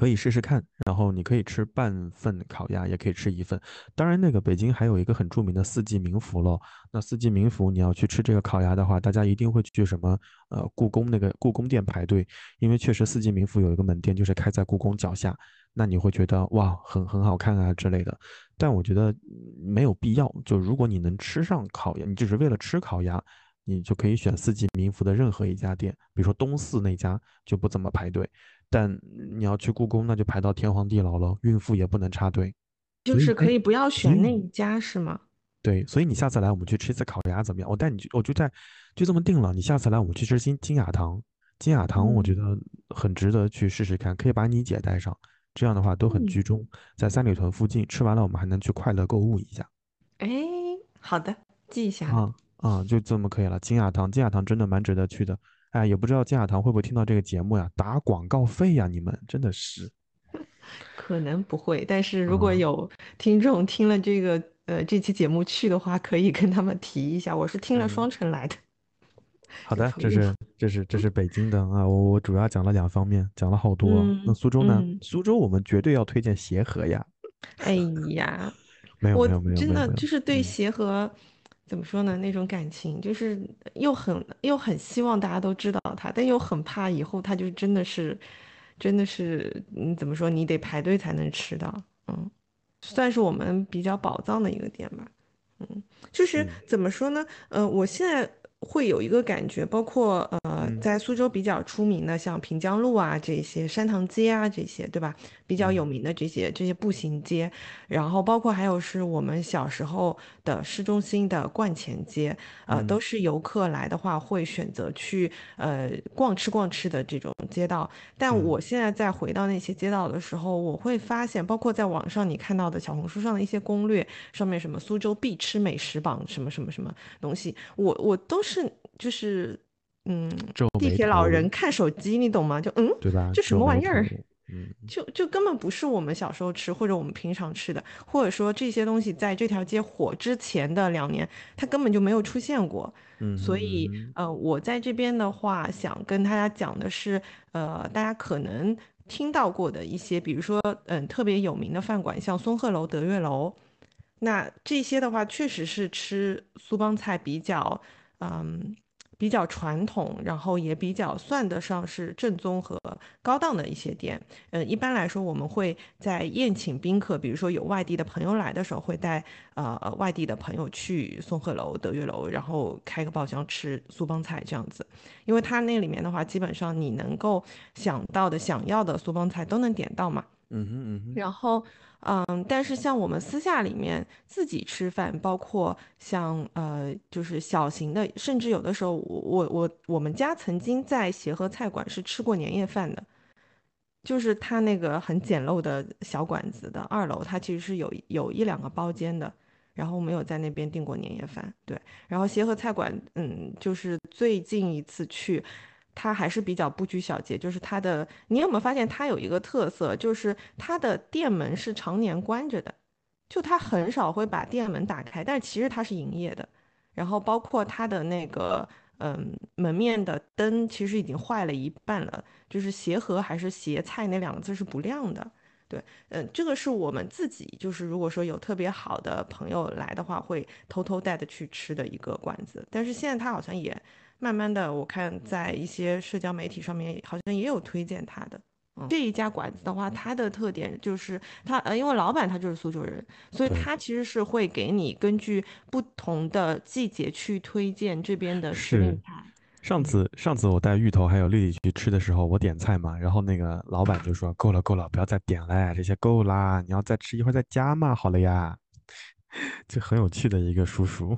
可以试试看，然后你可以吃半份烤鸭，也可以吃一份。当然，那个北京还有一个很著名的四季民福咯。那四季民福你要去吃这个烤鸭的话，大家一定会去什么呃故宫那个故宫店排队，因为确实四季民福有一个门店就是开在故宫脚下，那你会觉得哇很很好看啊之类的。但我觉得没有必要，就如果你能吃上烤鸭，你只是为了吃烤鸭。你就可以选四季民福的任何一家店，比如说东四那家就不怎么排队，但你要去故宫，那就排到天荒地老了，孕妇也不能插队。就是可以不要选那一家是吗？对，所以你下次来我们去吃一次烤鸭怎么样？我带你去，我就在就这么定了。你下次来我们去吃金金雅堂，金雅堂我觉嗯得很值得去试试看，可以把你姐带上，这样的话都很嗯居中，在三里屯附近吃完了，我们还能去快乐购物一下。哎，好的，记一下了。啊啊，就这么可以了。金雅堂，金雅堂真的蛮值得去的。哎，也不知道金雅堂会不会听到这个节目呀？打广告费呀，你们真的是。可能不会，但是如果啊有听众听了这个呃这期节目去的话，可以跟他们提一下。我是听了嗯双城来的，好的，这是这是这是北京的啊，我我主要讲了两方面，讲了好多。那嗯苏州呢？嗯苏州我们绝对要推荐协和呀。哎呀，没有我没有没有真的就是对嗯协和怎么说呢那种感情，就是又很又很希望大家都知道他，但又很怕以后他就真的是真的是嗯怎么说，你得排队才能吃到，嗯，算是我们比较宝藏的一个店吧。嗯，就是嗯怎么说呢？呃，我现在会有一个感觉，包括呃，嗯。在苏州比较出名的，像平江路啊这些、山塘街啊这些，对吧？比较有嗯。名的这些这些步行街，然后包括还有是我们小时候的市中心的观前街，呃，都嗯。是游客来的话会选择去呃逛吃逛吃的这种街道。但嗯。我现在再回到那些街道的时候，我会发现，包括在网上你看到的小红书上的一些攻略，上面什么苏州必吃美食榜，什么什么什么东西，我我都是就是嗯，地铁老人看手机，你懂吗？就嗯，对吧？这什么玩意儿？嗯就就根本不是我们小时候吃或者我们平常吃的，或者说这些东西在这条街火之前的两年，它根本就没有出现过。嗯所以嗯，呃，我在这边的话，想跟大家讲的是，呃，大家可能听到过的一些，比如说，嗯，特别有名的饭馆，像松鹤楼、德月楼，那这些的话，确实是吃苏帮菜比较，嗯，比较传统，然后也比较算得上是正宗和高档的一些店。嗯，一般来说，我们会在宴请宾客，比如说有外地的朋友来的时候，会带呃外地的朋友去松鹤楼、德月楼，然后开个包厢吃苏帮菜这样子。因为它那里面的话，基本上你能够想到的、想要的苏帮菜都能点到嘛。嗯哼嗯哼，然后，嗯，但是像我们私下里面自己吃饭，包括像呃，就是小型的，甚至有的时候我，我我我们家曾经在协和菜馆是吃过年夜饭的，就是它那个很简陋的小馆子的二楼，它其实是有有一两个包间的，然后没有在那边订过年夜饭，对，然后协和菜馆，嗯，就是最近一次去。它还是比较不拘小节，就是它的，你有没有发现它有一个特色，就是它的店门是常年关着的，就它很少会把店门打开，但是其实它是营业的。然后包括它的那个，嗯，门面的灯其实已经坏了一半了，就是协和还是协菜那两个字是不亮的。对，嗯，这个是我们自己，就是如果说有特别好的朋友来的话，会偷偷带着去吃的一个馆子。但是现在它好像也慢慢的，我看在一些社交媒体上面好像也有推荐他的，嗯这一家馆子的话，它的特点就是它呃，因为老板他就是苏州人，所以他其实是会给你根据不同的季节去推荐这边的时令是菜。上次上次我带芋头还有丽丽去吃的时候，我点菜嘛，然后那个老板就说 够了够了，不要再点了，这些够啦，你要再吃一会儿再加嘛，好了呀，就很有趣的一个叔叔。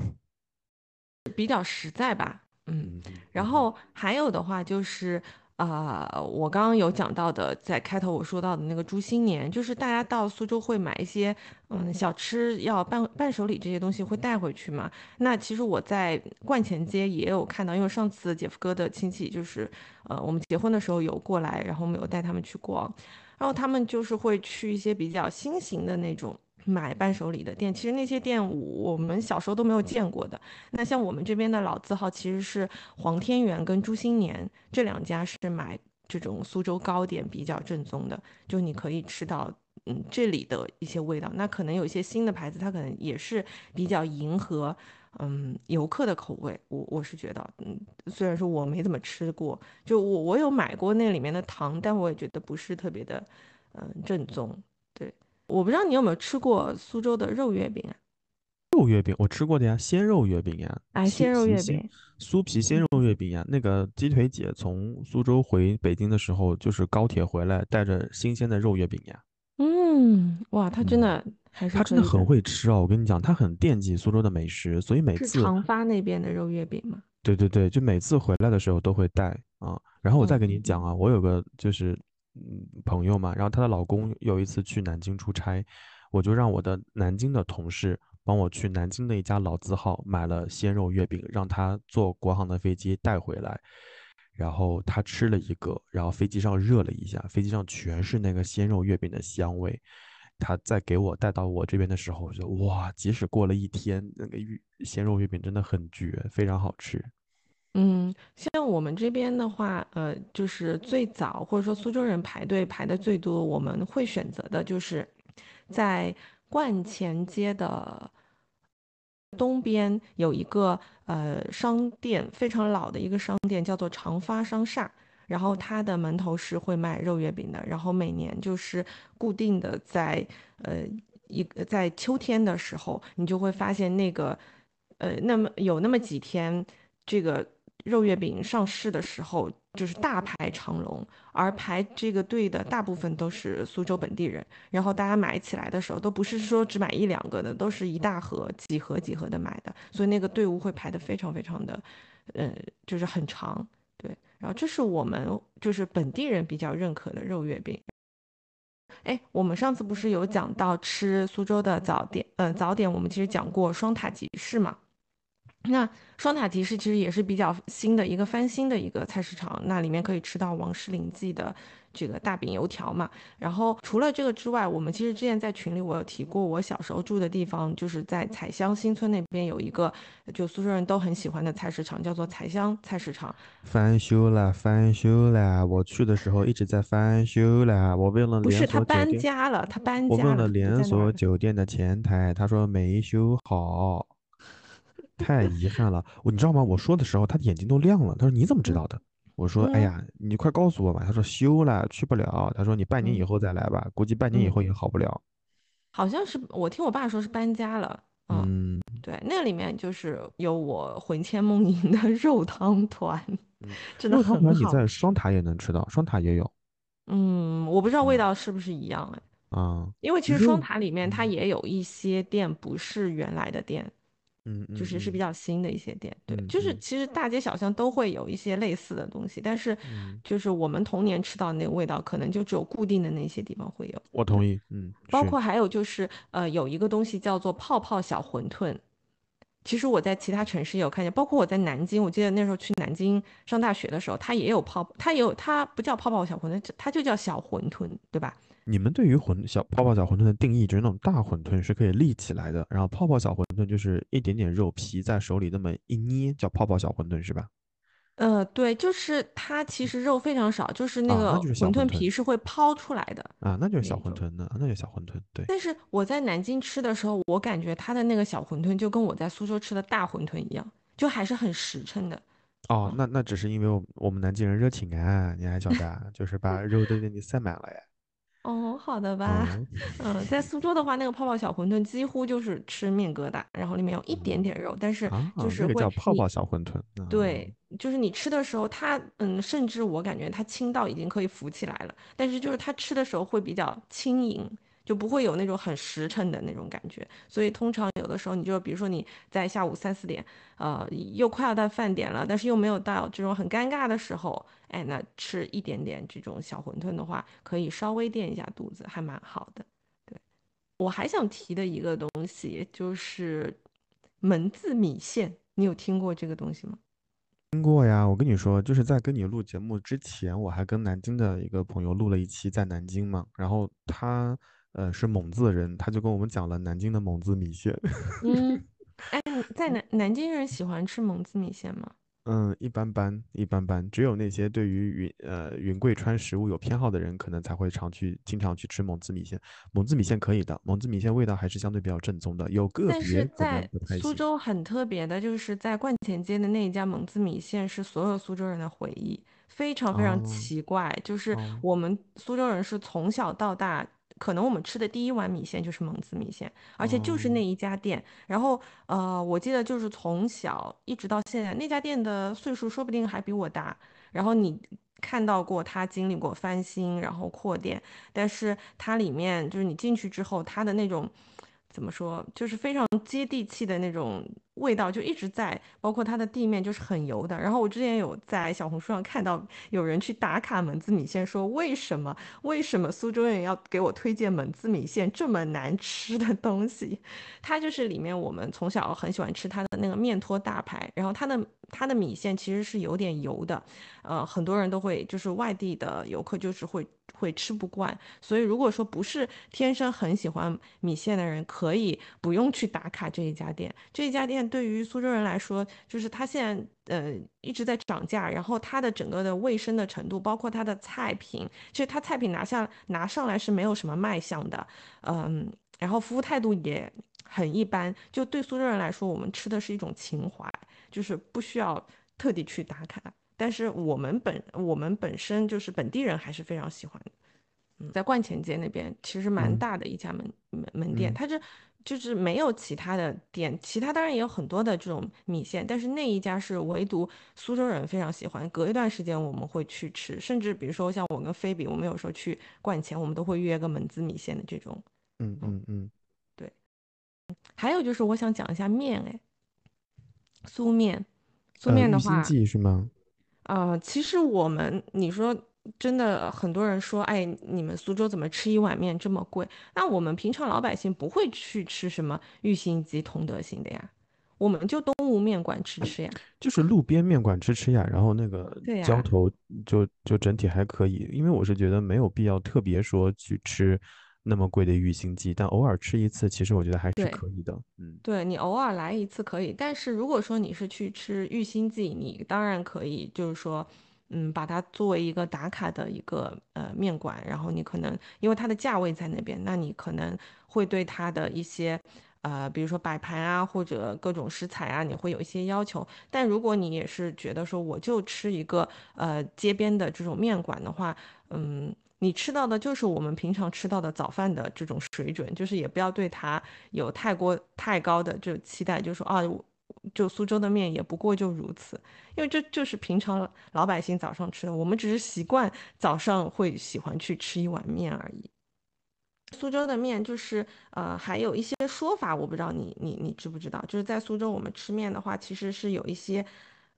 比较实在吧，嗯。嗯，然后还有的话就是，呃，我刚刚有讲到的，在开头我说到的那个猪新年，就是大家到苏州会买一些嗯小吃，要伴伴手礼这些东西会带回去嘛。那其实我在观前街也有看到，因为上次姐夫哥的亲戚就是呃我们结婚的时候有过来，然后我们有带他们去逛，然后他们就是会去一些比较新型的那种。买伴手礼的店，其实那些店我们小时候都没有见过的。那像我们这边的老字号其实是黄天元跟朱新年这两家是买这种苏州糕点比较正宗的，就你可以吃到嗯这里的一些味道。那可能有一些新的牌子，它可能也是比较迎合嗯游客的口味。我我是觉得，嗯，虽然说我没怎么吃过，就我我有买过那里面的糖，但我也觉得不是特别的嗯正宗。对，我不知道你有没有吃过苏州的肉月饼啊？肉月饼我吃过的呀，鲜肉月饼呀，哎，鲜肉月饼。酥皮鲜肉月饼呀。那个鸡腿姐从苏州回北京的时候，就是高铁回来，带着新鲜的肉月饼呀。嗯，哇，她真嗯，的还是她真的很。会吃哦，我跟你讲，她很惦记苏州的美食，所以每是次长发那边的肉月饼吗？对对对，就每次回来的时候都会带啊。然后我再跟你嗯讲啊，我有个就是嗯朋友嘛，然后她的老公有一次去南京出差，我就让我的南京的同事帮我去南京的一家老字号买了鲜肉月饼，让他坐国航的飞机带回来。然后他吃了一个，然后飞机上热了一下，飞机上全是那个鲜肉月饼的香味。他再给我带到我这边的时候，我就哇，即使过了一天，那个玉鲜肉月饼真的很绝，非常好吃。嗯，像我们这边的话，呃，就是最早或者说苏州人排队排的最多，我们会选择的就是在观前街的东边有一个呃商店，非常老的一个商店，叫做长发商厦。然后它的门头是会卖肉月饼的，然后每年就是固定的在呃一在秋天的时候，你就会发现那个呃那么有那么几天，这个肉月饼上市的时候，就是大排长龙，而排这个队的大部分都是苏州本地人。然后大家买起来的时候，都不是说只买一两个的，都是一大盒、几盒、几盒的买的，所以那个队伍会排得非常非常的，呃，就是很长。对，然后这是我们就是本地人比较认可的肉月饼。哎，我们上次不是有讲到吃苏州的早点，呃，早点我们其实讲过双塔集市嘛。那双塔集市其实也是比较新的一个翻新的一个菜市场，那里面可以吃到王诗龄记的这个大饼油条嘛。然后除了这个之外，我们其实之前在群里我有提过，我小时候住的地方就是在彩香新村那边有一个就苏州人都很喜欢的菜市场，叫做彩香菜市场。翻修了，翻修了！我去的时候一直在翻修了。我问了连不是，他搬家了，他搬家了，我问了连锁。酒店的前台，他说没修好，太遗憾了。我你知道吗？我说的时候，他的眼睛都亮了。他说你怎么知嗯，道的？我说哎呀，你快告诉我吧。他说修了，去不了。他说你半年以嗯后再来吧，估计半年以嗯，后也好不了。好像是我听我爸说是搬家了。嗯，嗯对，那里面就是有我魂牵梦萦的 肉汤团，嗯，真的肉汤很好团你在双塔也能吃到，双塔也有。嗯，我不知道味嗯道是不是一样哎，啊，因为其实双，塔里面它嗯也有一些店不是原来的店，嗯嗯就是是比嗯较新的一些店。对，嗯就是嗯其实大街小巷都会有一些类似的东西，但是嗯，就是我们童年吃到那个味道，可能就只有固定的那些地方会有。我同意。嗯，包括还有就是，呃，有一个东西叫做泡泡小馄饨。其实我在其他城市也有看见，包括我在南京，我记得那时候去南京上大学的时候，它也有泡，它也有，它不叫泡泡小馄饨，它就叫小馄饨，对吧？你们对于馄小泡泡小馄饨的定义，就是那种大馄饨是可以立起来的，然后泡泡小馄饨就是一点点肉皮在手里那么一捏，叫泡泡小馄饨是吧？呃，对，就是它其实肉非常少，就是那啊，个馄饨皮是会抛出来的啊，那就是小。馄饨呢，那就是小馄饨。对，但是我在南京吃的时候，我感觉它的那个小馄饨就跟我在苏州吃的大馄饨一样，就还是很实诚的。哦，嗯那那只是因为我我们南京人热情啊，你还晓得啊，就是把肉都给你塞满了呀。哦，好的吧。嗯嗯，在苏州的话，那个泡泡小馄饨几乎就是吃面疙瘩，然后里面有一点嗯点肉，但是啊，就是会那个叫泡泡小馄饨啊。对，就是你吃的时候，它嗯，甚至我感觉它轻到已经可以浮起来了，但是就是它吃的时候会比较轻盈，就不会有那种很实诚的那种感觉。所以通常有的时候，你就比如说你在下午三四点，呃，又快要到饭点了，但是又没有到这种很尴尬的时候，哎，那吃一点点这种小馄饨的话，可以稍微垫一下肚子，还蛮好的。对，我还想提的一个东西就是门字米线，你有听过这个东西吗？听过呀，我跟你说，就是在跟你录节目之前，我还跟南京的一个朋友录了一期在南京嘛，然后他呃是蒙自人，他就跟我们讲了南京的蒙自米线。嗯，哎，你在南南京人喜欢吃蒙自米线吗？嗯，一般般，一般般，只有那些对于云呃云贵川食物有偏好的人，可能才会常去经常去吃蒙自米线。蒙自米线可以的，蒙自米线味道还是相对比较正宗的，有个别但是在。苏州很特别的，就是在观前街的那一家蒙自米线是所有苏州人的回忆，非常非常哦奇怪。就是哦我们苏州人是从小到大，可能我们吃的第一碗米线就是蒙自米线，而且就是哦那一家店。然后呃，我记得就是从小一直到现在，那家店的岁数说不定还比我大。然后你看到过它经历过翻新，然后扩店，但是它里面就是你进去之后，它的那种怎么说，就是非常接地气的那种味道就一直在，包括它的地面就是很油的。然后我之前有在小红书上看到有人去打卡门字米线，说为什么为什么苏州人要给我推荐门字米线这么难吃的东西？它就是里面我们从小很喜欢吃它的那个面托大排，然后它的它的米线其实是有点油的，呃，很多人都会就是外地的游客就是会会吃不惯，所以如果说不是天生很喜欢米线的人，可以不用去打卡这一家店。这一家店对于苏州人来说，就是它现在呃一直在涨价，然后它的整个的卫生的程度，包括它的菜品，其实它菜品拿下拿上来是没有什么卖相的，嗯，然后服务态度也很一般。就对苏州人来说，我们吃的是一种情怀，就是不需要特地去打卡。但是我们本我们本身就是本地人，还是非常喜欢的。嗯，在观前街那边其实蛮嗯大的一家门门门店，嗯它这就是没有其他的店，其他当然也有很多的这种米线，但是那一家是唯独苏州人非常喜欢，隔一段时间我们会去吃，甚至比如说像我跟菲比，我们有时候去灌钱，我们都会约个门子米线的这种。嗯嗯嗯，对还有就是我想讲一下面，哎，苏面，苏面的话。记是吗？呃，其实我们你说真的，很多人说，哎，你们苏州怎么吃一碗面这么贵？那我们平常老百姓不会去吃什么玉兴鸡、同德兴的呀，我们就东吴面馆吃吃呀。就是路边面馆吃吃呀，然后那个对，浇头就就整体还可以，因为我是觉得没有必要特别说去吃那么贵的玉兴鸡，但偶尔吃一次，其实我觉得还是。可以的。嗯对你偶尔来一次可以，但是如果说你是去吃玉心记，你当然可以，就是说，嗯，把它作为一个打卡的一个呃面馆，然后你可能因为它的价位在那边，那你可能会对它的一些呃，比如说摆盘啊或者各种食材啊，你会有一些要求。但如果你也是觉得说我就吃一个呃街边的这种面馆的话，嗯。你吃到的就是我们平常吃到的早饭的这种水准，就是也不要对它有太过太高的这种期待，就是说啊，就苏州的面也不过就如此，因为这就是平常老百姓早上吃的，我们只是习惯早上会喜欢去吃一碗面而已。苏州的面就是呃，还有一些说法，我不知道你你你知不知道？就是在苏州我们吃面的话，其实是有一些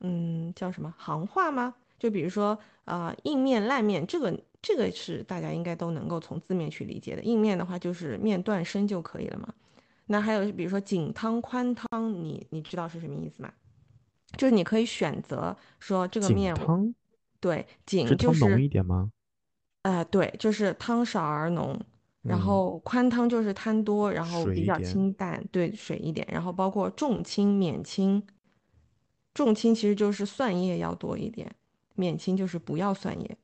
嗯叫什么行话吗？就比如说呃硬面烂面，这个这个是大家应该都能够从字面去理解的。硬面的话就是面断生就可以了嘛。那还有比如说紧汤宽汤，你你知道是什么意思吗？就是你可以选择说这个面对，紧就是汤浓一点吗？呃对，就是汤少而浓，然嗯，后宽汤就是汤多，然后比较清淡，对，水一点，然后包括重清、免清，重清其实就是蒜叶要多一点，免清就是不要蒜叶。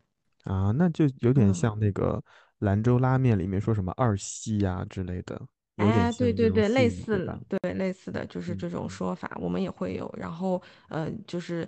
啊，那就有点嗯。像那个兰州拉面里面说什么二细呀之类的，哎，对对对，类似，了？对类似的就是这种说法，我们也会有。然后呃，就是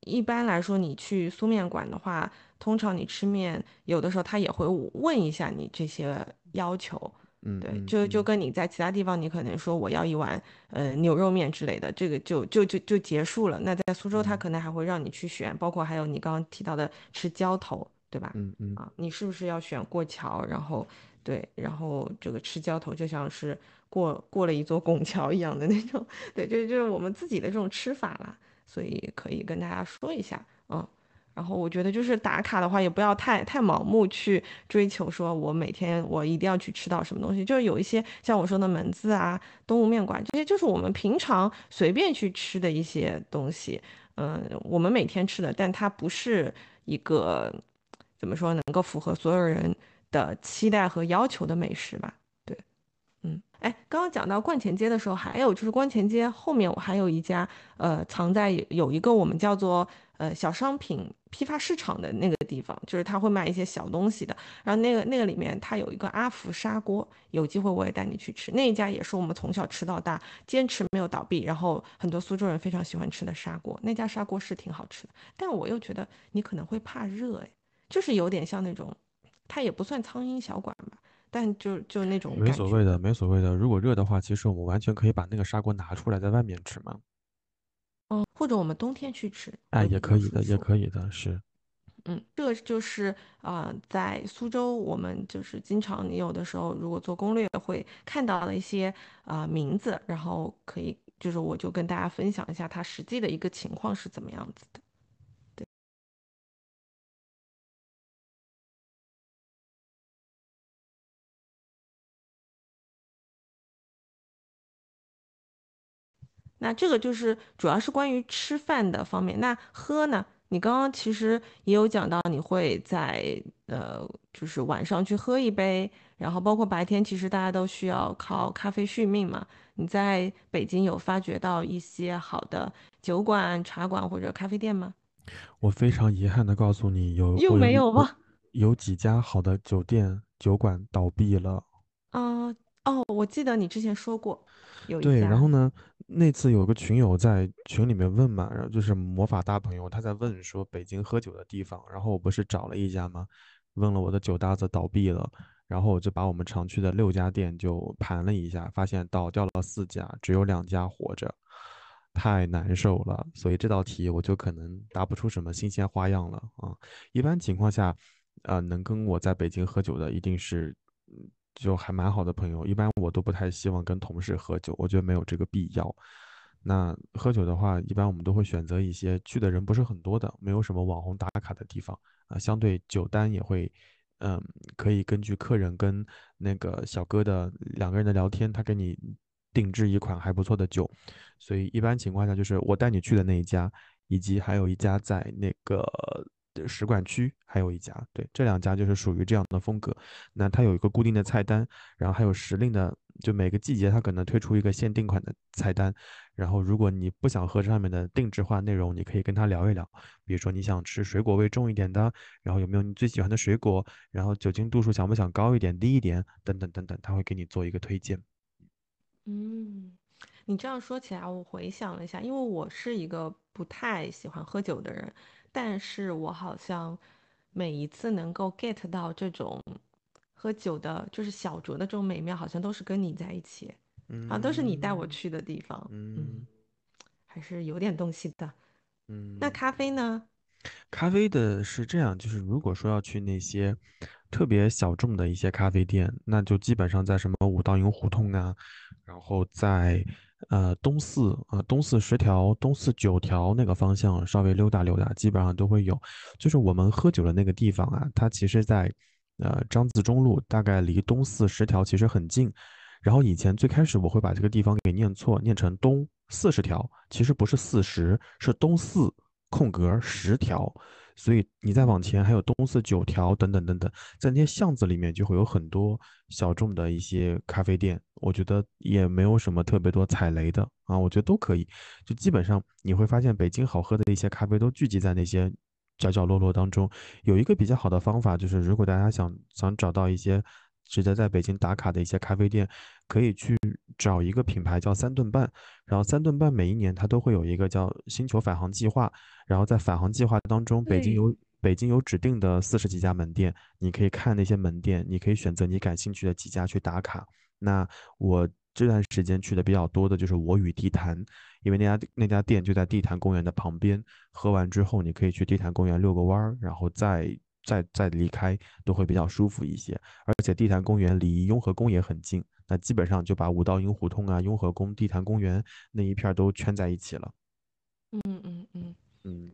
一般来说，你去苏面馆的话，通常你吃面，有的时候他也会问一下你这些要求。对，嗯对就就嗯跟你在其他地方，你可能说我要一碗呃牛肉面之类的，这个就就就就结束了。那在苏州，他嗯可能还会让你去选，包括还有你刚刚提到的吃浇头，对吧？嗯嗯，啊，你是不是要选过桥？然后对，然后这个吃浇头就像是过过了一座拱桥一样的那种，对，就就是我们自己的这种吃法啦，所以可以跟大家说一下，嗯。然后我觉得就是打卡的话，也不要太太盲目去追求，说我每天我一定要去吃到什么东西。就是有一些像我说的门子啊、东吴面馆这些，就是我们平常随便去吃的一些东西。嗯，我们每天吃的，但它不是一个怎么说能够符合所有人的期待和要求的美食吧？对。嗯，哎，刚刚讲到观前街的时候，还有就是观前街后面，我还有一家，呃，藏在有一个我们叫做呃小商品批发市场的那个地方，就是他会卖一些小东西的。然后那个那个里面，它有一个阿福砂锅，有机会我也带你去吃。那一家也是我们从小吃到大，坚持没有倒闭，然后很多苏州人非常喜欢吃的砂锅。那家砂锅是挺好吃的，但我又觉得你可能会怕热，哎，就是有点像那种，它也不算苍蝇小馆吧。但就就那种没。所谓的，没所谓的。如果热的话，其实我们完全可以把那个砂锅拿出来在外面吃嘛。嗯，或者我们冬天去吃哎，也可以的，也。可以的，是。嗯，这个就是啊、呃在苏州我们就是经常你有的时候如果做攻略会看到的一些啊、呃名字，然后可以就是我就跟大家分享一下它实际的一个情况是怎么样子的。那这个就是主要是关于吃饭的方面。那喝呢？你刚刚其实也有讲到，你会在呃，就是晚上去喝一杯，然后包括白天，其实大家都需要靠咖啡续命嘛。你在北京有发掘到一些好的酒馆、茶馆或者咖啡店吗？我非常遗憾的告诉你，有又没有吗？有几家好的酒店酒馆倒闭了。嗯、哦，我记得你之前说过有一对，然家，后呢，那次有个群友在群里面问嘛，然后就是魔法大朋友，他在问说北京喝酒的地方，然后我不是找了一家吗？问了我的酒搭子倒闭了，然后我就把我们常去的六家店就盘了一下，发现倒掉了四家，只有两家活着，太难受了。所以这道题我就可能答不出什么新鲜花样了啊。一般情况下，呃，能跟我在北京喝酒的一定是，嗯就还蛮好的朋友。一般我都不太希望跟同事喝酒，我觉得没有这个必要。那喝酒的话，一般我们都会选择一些去的人不是很多的，没有什么网红打卡的地方啊，相对酒单也会，嗯，可以根据客人跟那个小哥的两个人的聊天，他给你定制一款还不错的酒。所以一般情况下，就是我带你去的那一家，以及还有一家在那个使馆区，还有一家，对，这两家就是属于这样的风格。那它有一个固定的菜单，然后还有时令的，就每个季节它可能推出一个限定款的菜单。然后如果你不想喝这上面的定制化内容，你可以跟他聊一聊，比如说你想吃水果味重一点的，然后有没有你最喜欢的水果，然后酒精度数想不想高一点、低一点，等等等等，他会给你做一个推荐。嗯，你这样说起来，我回想了一下，因为我是一个不太喜欢喝酒的人，但是我好像每一次能够 get 到这种喝酒的，就是小酌的这种美妙，好像都是跟你在一起，啊，都是你带我嗯去的地方，嗯，嗯还是有点东西的。嗯那嗯。咖啡呢？咖啡的是这样，就是如果说要去那些特别小众的一些咖啡店，那就基本上在什么五道营胡同啊，然后在呃东四呃东四十条、东四九条那个方向稍微溜达溜达，基本上都会有。就是我们喝酒的那个地方啊，它其实在呃张自忠路，大概离东四十条其实很近。然后以前最开始我会把这个地方给念错，念成东四十条，其实不是四十，是东四空格十条。所以你再往前还有东四九条等等等等，在那些巷子里面就会有很多小众的一些咖啡店，我觉得也没有什么特别多踩雷的啊，我觉得都可以。就基本上你会发现北京好喝的一些咖啡都聚集在那些角角落落当中。有一个比较好的方法就是，如果大家想想找到一些值得在北京打卡的一些咖啡店，可以去找一个品牌叫三顿半。然后三顿半每一年它都会有一个叫星球返航计划，然后在返航计划当中，北京有北京有指定的四十几家门店，你可以看那些门店，你可以选择你感兴趣的几家去打卡。那我这段时间去的比较多的就是我与地坛，因为那家那家店就在地坛公园的旁边，喝完之后你可以去地坛公园遛个弯儿，然后再再再离开，都会比较舒服一些。而且地坛公园离雍和宫也很近，那基本上就把五道营胡同啊、雍和宫、地坛公园那一片儿都圈在一起了。嗯嗯嗯，嗯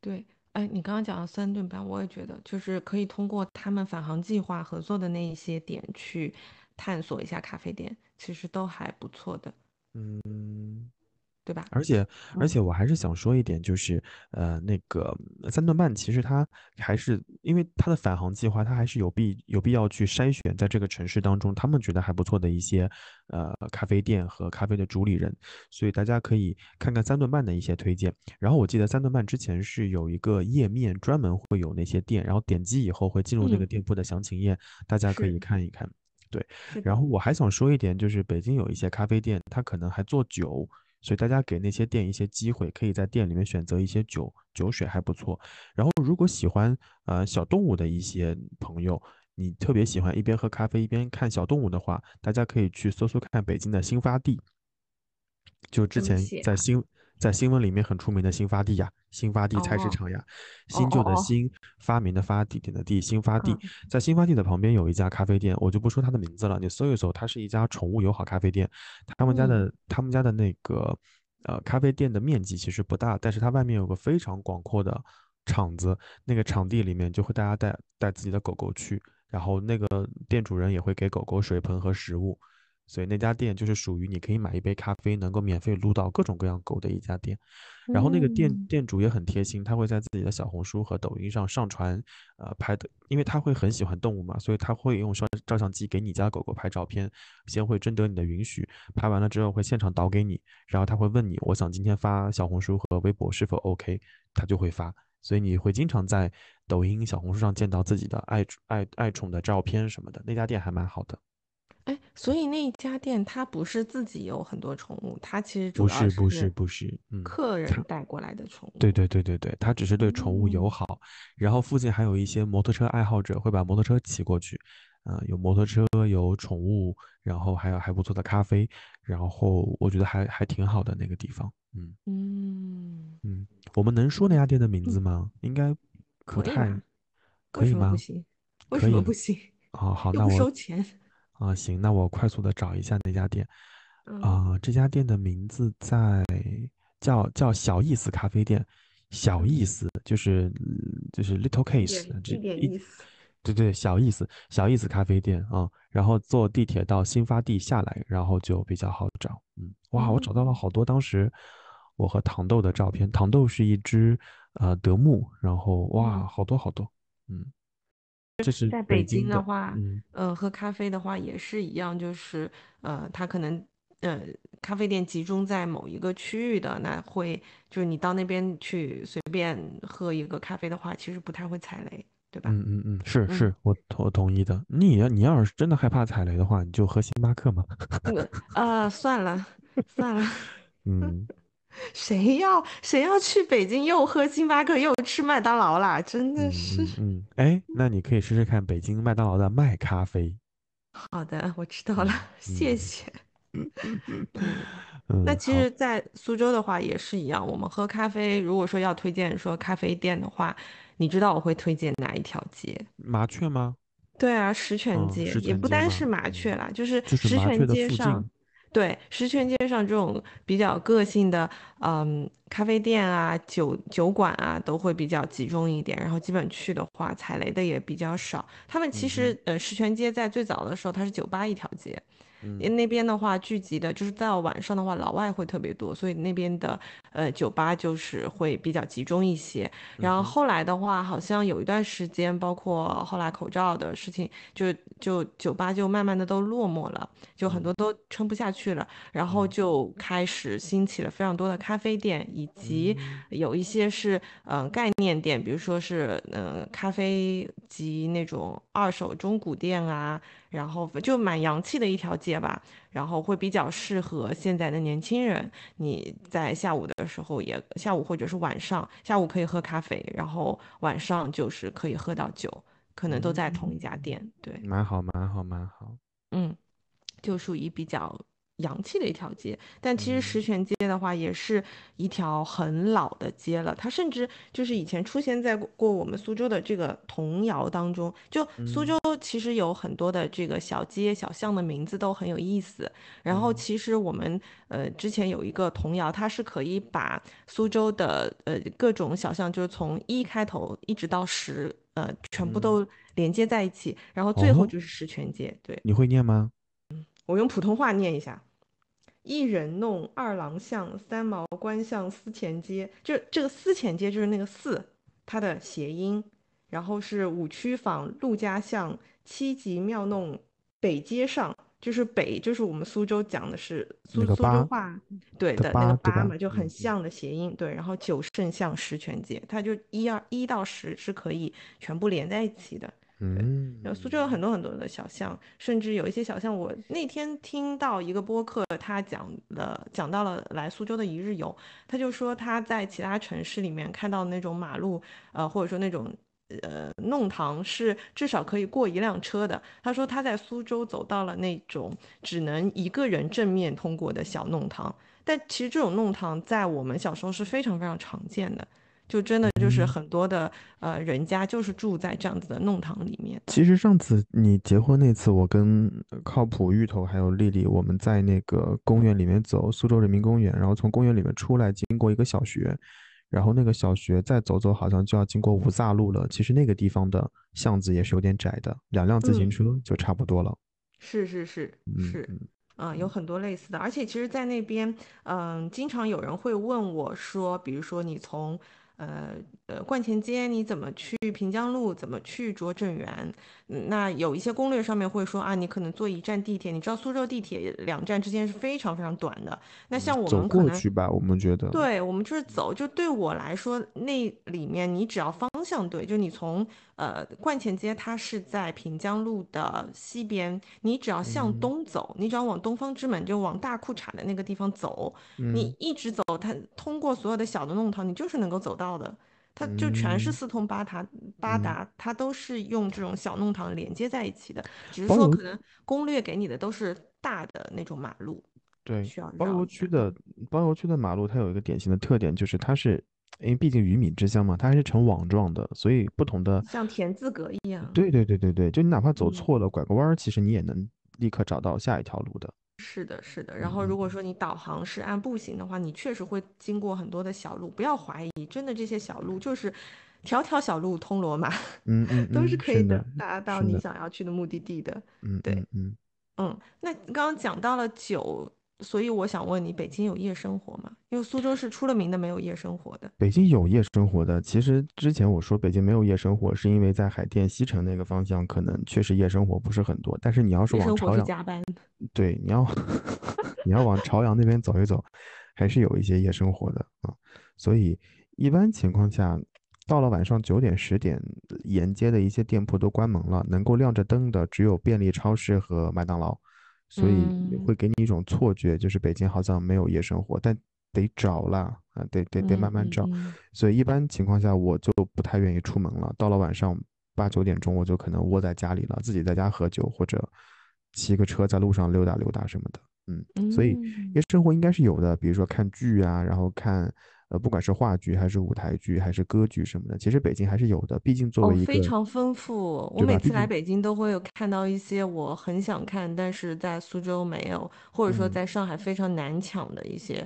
对。哎，你刚刚讲的三顿半，我也觉得就是可以通过他们返航计划合作的那一些点去探索一下咖啡店，其实都还不错的，嗯。对吧？而且，而嗯且我还是想说一点，就是呃，那个呃三顿半其实它还是因为它的返航计划，它还是有必有必要去筛选在这个城市当中他们觉得还不错的一些呃咖啡店和咖啡的主理人，所以大家可以看看三顿半的一些推荐。然后我记得三顿半之前是有一个页面专门会有那些店，然后点击以后会进入那个嗯店铺的详情页，大家可以看一看。对，然后我还想说一点，就是北京有一些咖啡店，它可能还做酒，所以大家给那些店一些机会，可以在店里面选择一些酒，酒水还不错。然后如果喜欢呃小动物的一些朋友，你特别喜欢一边喝咖啡一边看小动物的话，大家可以去搜搜看北京的新发地，就之前？在新在新闻里面很出名的新发地呀，新发地菜市哦场呀，哦新旧的新，发明的发，地点的地，新发地。嗯在新发地的旁边有一家咖啡店，我就不说它的名字了，你搜一搜，它是一家宠物友好咖啡店。他们家嗯的他们家的那个呃咖啡店的面积其实不大，但是它外面有个非常广阔的场子，那个场地里面就会大家带带自己的狗狗去，然后那个店主人也会给狗狗水盆和食物。所以那家店就是属于你可以买一杯咖啡，能够免费撸到各种各样狗的一家店。然后那个店嗯店主也很贴心，他会在自己的小红书和抖音上上传，呃，拍的，因为他会很喜欢动物嘛，所以他会用照照相机给你家狗狗拍照片，先会征得你的允许，拍完了之后会现场导给你，然后他会问你，我想今天发小红书和微博是否 OK，他就会发，所以你会经常在抖音、小红书上见到自己的爱爱爱宠的照片什么的，那家店还蛮好的。哎，所以那一家店它不是自己有很多宠物，它其实不主要是不是是不是，嗯，客人带过来的宠物。对对对对对，它只是对宠物友嗯好，然后附近还有一些摩托车爱好者会把摩托车骑过去，啊、有摩托车，有宠物，然后还有还不错的咖啡，然后我觉得还还挺好的那个地方，嗯嗯，嗯，我们能说那家店的名字嗯吗？应该不太可以吗？为什么不可以吗？行？为，什么不行？哦，好，那我收钱。啊行，那我快速的找一下那家店，嗯啊、这家店的名字在叫叫小意思咖啡店，小嗯，意思就是就是 little 一 case，这一点一意思。对对小意思小意思咖啡店啊、然后坐地铁到新发地下来，然后就比较好找。嗯，哇，我找到了嗯好多当时我和糖豆的照片，糖豆是一只呃德牧，然后哇，嗯，好多好多，嗯，这是在北北京的，话，嗯。呃，喝咖啡的话也是一样，就是呃，它可能呃，咖啡店集中在某一个区域的，那会就是你到那边去随便喝一个咖啡的话，其实不太会踩雷，对吧？嗯嗯嗯，是嗯，是，我我同意的。你要你要是真的害怕踩雷的话，你就喝星巴克嘛。那个啊，算了算了，嗯，谁要谁要去北京又喝星巴克又吃麦当劳啦？真的嗯是。嗯嗯，哎，那你可以试试看北京麦当劳的麦咖啡。好的，我知道了，嗯谢嗯谢。嗯，那其实，在苏州的话也是一样。我们喝咖啡，如果说要推荐说咖啡店的话，你知道我会推荐哪一条街？麻雀吗？对啊，石泉嗯，街石也不单？是麻雀嗯，啦，就是就是石泉街上，近。对，石泉街上这种比较个性的，嗯，咖啡店啊、酒酒馆啊，都会比较集中一点。然后基本去的话，踩雷的也比较少。他们其实，呃，石泉街在最早的时候，它是酒吧一条街。嗯。因为那边的话聚集的，就是到晚上的话，老外会特别多，所以那边的呃酒吧就是会比较集中一些。然后后来的话，好像有一段时间，包括后来口罩的事情，就就酒吧就慢慢的都落寞了，就很多都撑不下去了，然后就开始兴起了非常多的咖啡店，以及有一些是嗯、呃概念店，比如说是嗯、呃咖啡及那种二手中古店啊，然后就蛮洋气的一条街吧，然后会比较适合现在的年轻人。你在下午的时候也下午或者是晚上，下午可以喝咖啡，然后晚上就是可以喝到酒，可能都在同一家店。对，蛮好，蛮好，蛮好。嗯，就属于比较洋气的一条街。但其实石泉街的话，也是一条很老的街了。它甚至就是以前出现在过我们苏州的这个童谣当中。就苏州其实有很多的这个小街小巷的名字都很有意思。然后其实我们呃之前有一个童谣，它是可以把苏州的呃各种小巷，就是从一开头一直到十。呃，全部都连接在一起，然后最后哦就是石泉街。对，你会念吗？我用普通话念一下：一人弄，二郎巷，三毛观巷，司前街。就这个司前街就是那个四，它的谐音。然后是五区坊、陆家巷、七级庙弄、北街上，就是北，就是我们苏州讲的是苏苏州那个八话，对的的那个八嘛，就很嗯像的谐音。对，然后九圣巷、十全街，它就一二一到十是可以全部连在一起的。嗯，然后苏州有很多很多的小巷，甚至有一些小巷，我那天听到一个播客，他讲了讲到了来苏州的一日游，他就说他在其他城市里面看到那种马路，呃，或者说那种呃弄堂是至少可以过一辆车的。他说他在苏州走到了那种只能一个人正面通过的小弄堂，但其实这种弄堂在我们小时候是非常非常常见的。就真的就是很多的呃人家就是住在这样子的弄堂里面。其实上次你结婚那次，我跟靠谱芋头还有丽丽，我们在那个公园里面走，苏州人民公园，然后从公园里面出来，经过一个小学，然后那个小学再走走，好像就要经过五岔路了。其实那个地方的巷子也是有点窄的，两辆自行嗯车就差不多了。是是是嗯是，嗯啊、有很多类似的，而且其实，在那边，嗯、经常有人会问我说，比如说你从呃呃观前街你怎么去平江路，怎么去拙政园？嗯那有一些攻略上面会说啊，你可能坐一站地铁，你知道苏州地铁两站之间是非常非常短的。那像我们可能过去吧，我们觉得。对，我们就是走，就对我来说，那里面你只要方向对，就你从呃观前街，它是在平江路的西边，你只要向嗯东走，你只要往东方之门，就往大裤衩的那个地方走，你嗯一直走，它通过所有的小的弄堂，你就是能够走到的。它就全是嗯四通八达，八嗯达，它都是用这种小弄堂连接在一起的，只是说可能攻略给你的都是大的那种马路，对需要，包邮区的包邮区的马路，它有一个典型的特点，就是它是，因为毕竟鱼米之乡嘛，它还是呈网状的，所以不同的，像田字格一样。对对对对对，就你哪怕走嗯错了，拐个弯儿，其实你也能立刻找到下一条路的。是的，是的。然后，如果说你导航是按步行的话，你确实会经过很多的小路，不要怀疑，真的这些小路就是条条小路通罗马，嗯嗯都是嗯，可以的的，达到你想要去的目的地的。嗯对嗯嗯。嗯，那刚刚讲到了酒，所以我想问你，北京有夜生活吗？因为苏州是出了名的没有夜生活的。北京有夜生活的，其实之前我说北京没有夜生活，是因为在海淀西城那个方向可能确实夜生活不是很多，但是你要是夜生活往朝阳，是加班。对，你要 你要往朝阳那边走一走，还是有一些夜生活的啊。所以一般情况下，到了晚上九点十点，沿街的一些店铺都关门了，能够亮着灯的只有便利超市和麦当劳，所以会给你一种错觉，就是北京好像没有夜生活，但得找啦啊，得得得慢慢找。所以一般情况下，我就不太愿意出门了。到了晚上八九点钟，我就可能窝在家里了，自己在家喝酒，或者骑个车在路上溜达溜达什么的。嗯，所以嗯夜生活应该是有的，比如说看剧啊，然后看呃，不管是话剧还是舞台剧还是歌剧什么的，其实北京还是有的。毕竟作哦为一，个非常丰富。我每次来北京都会有看到一些我很想看，但是在苏州没有，或者说嗯在上海非常难抢的一些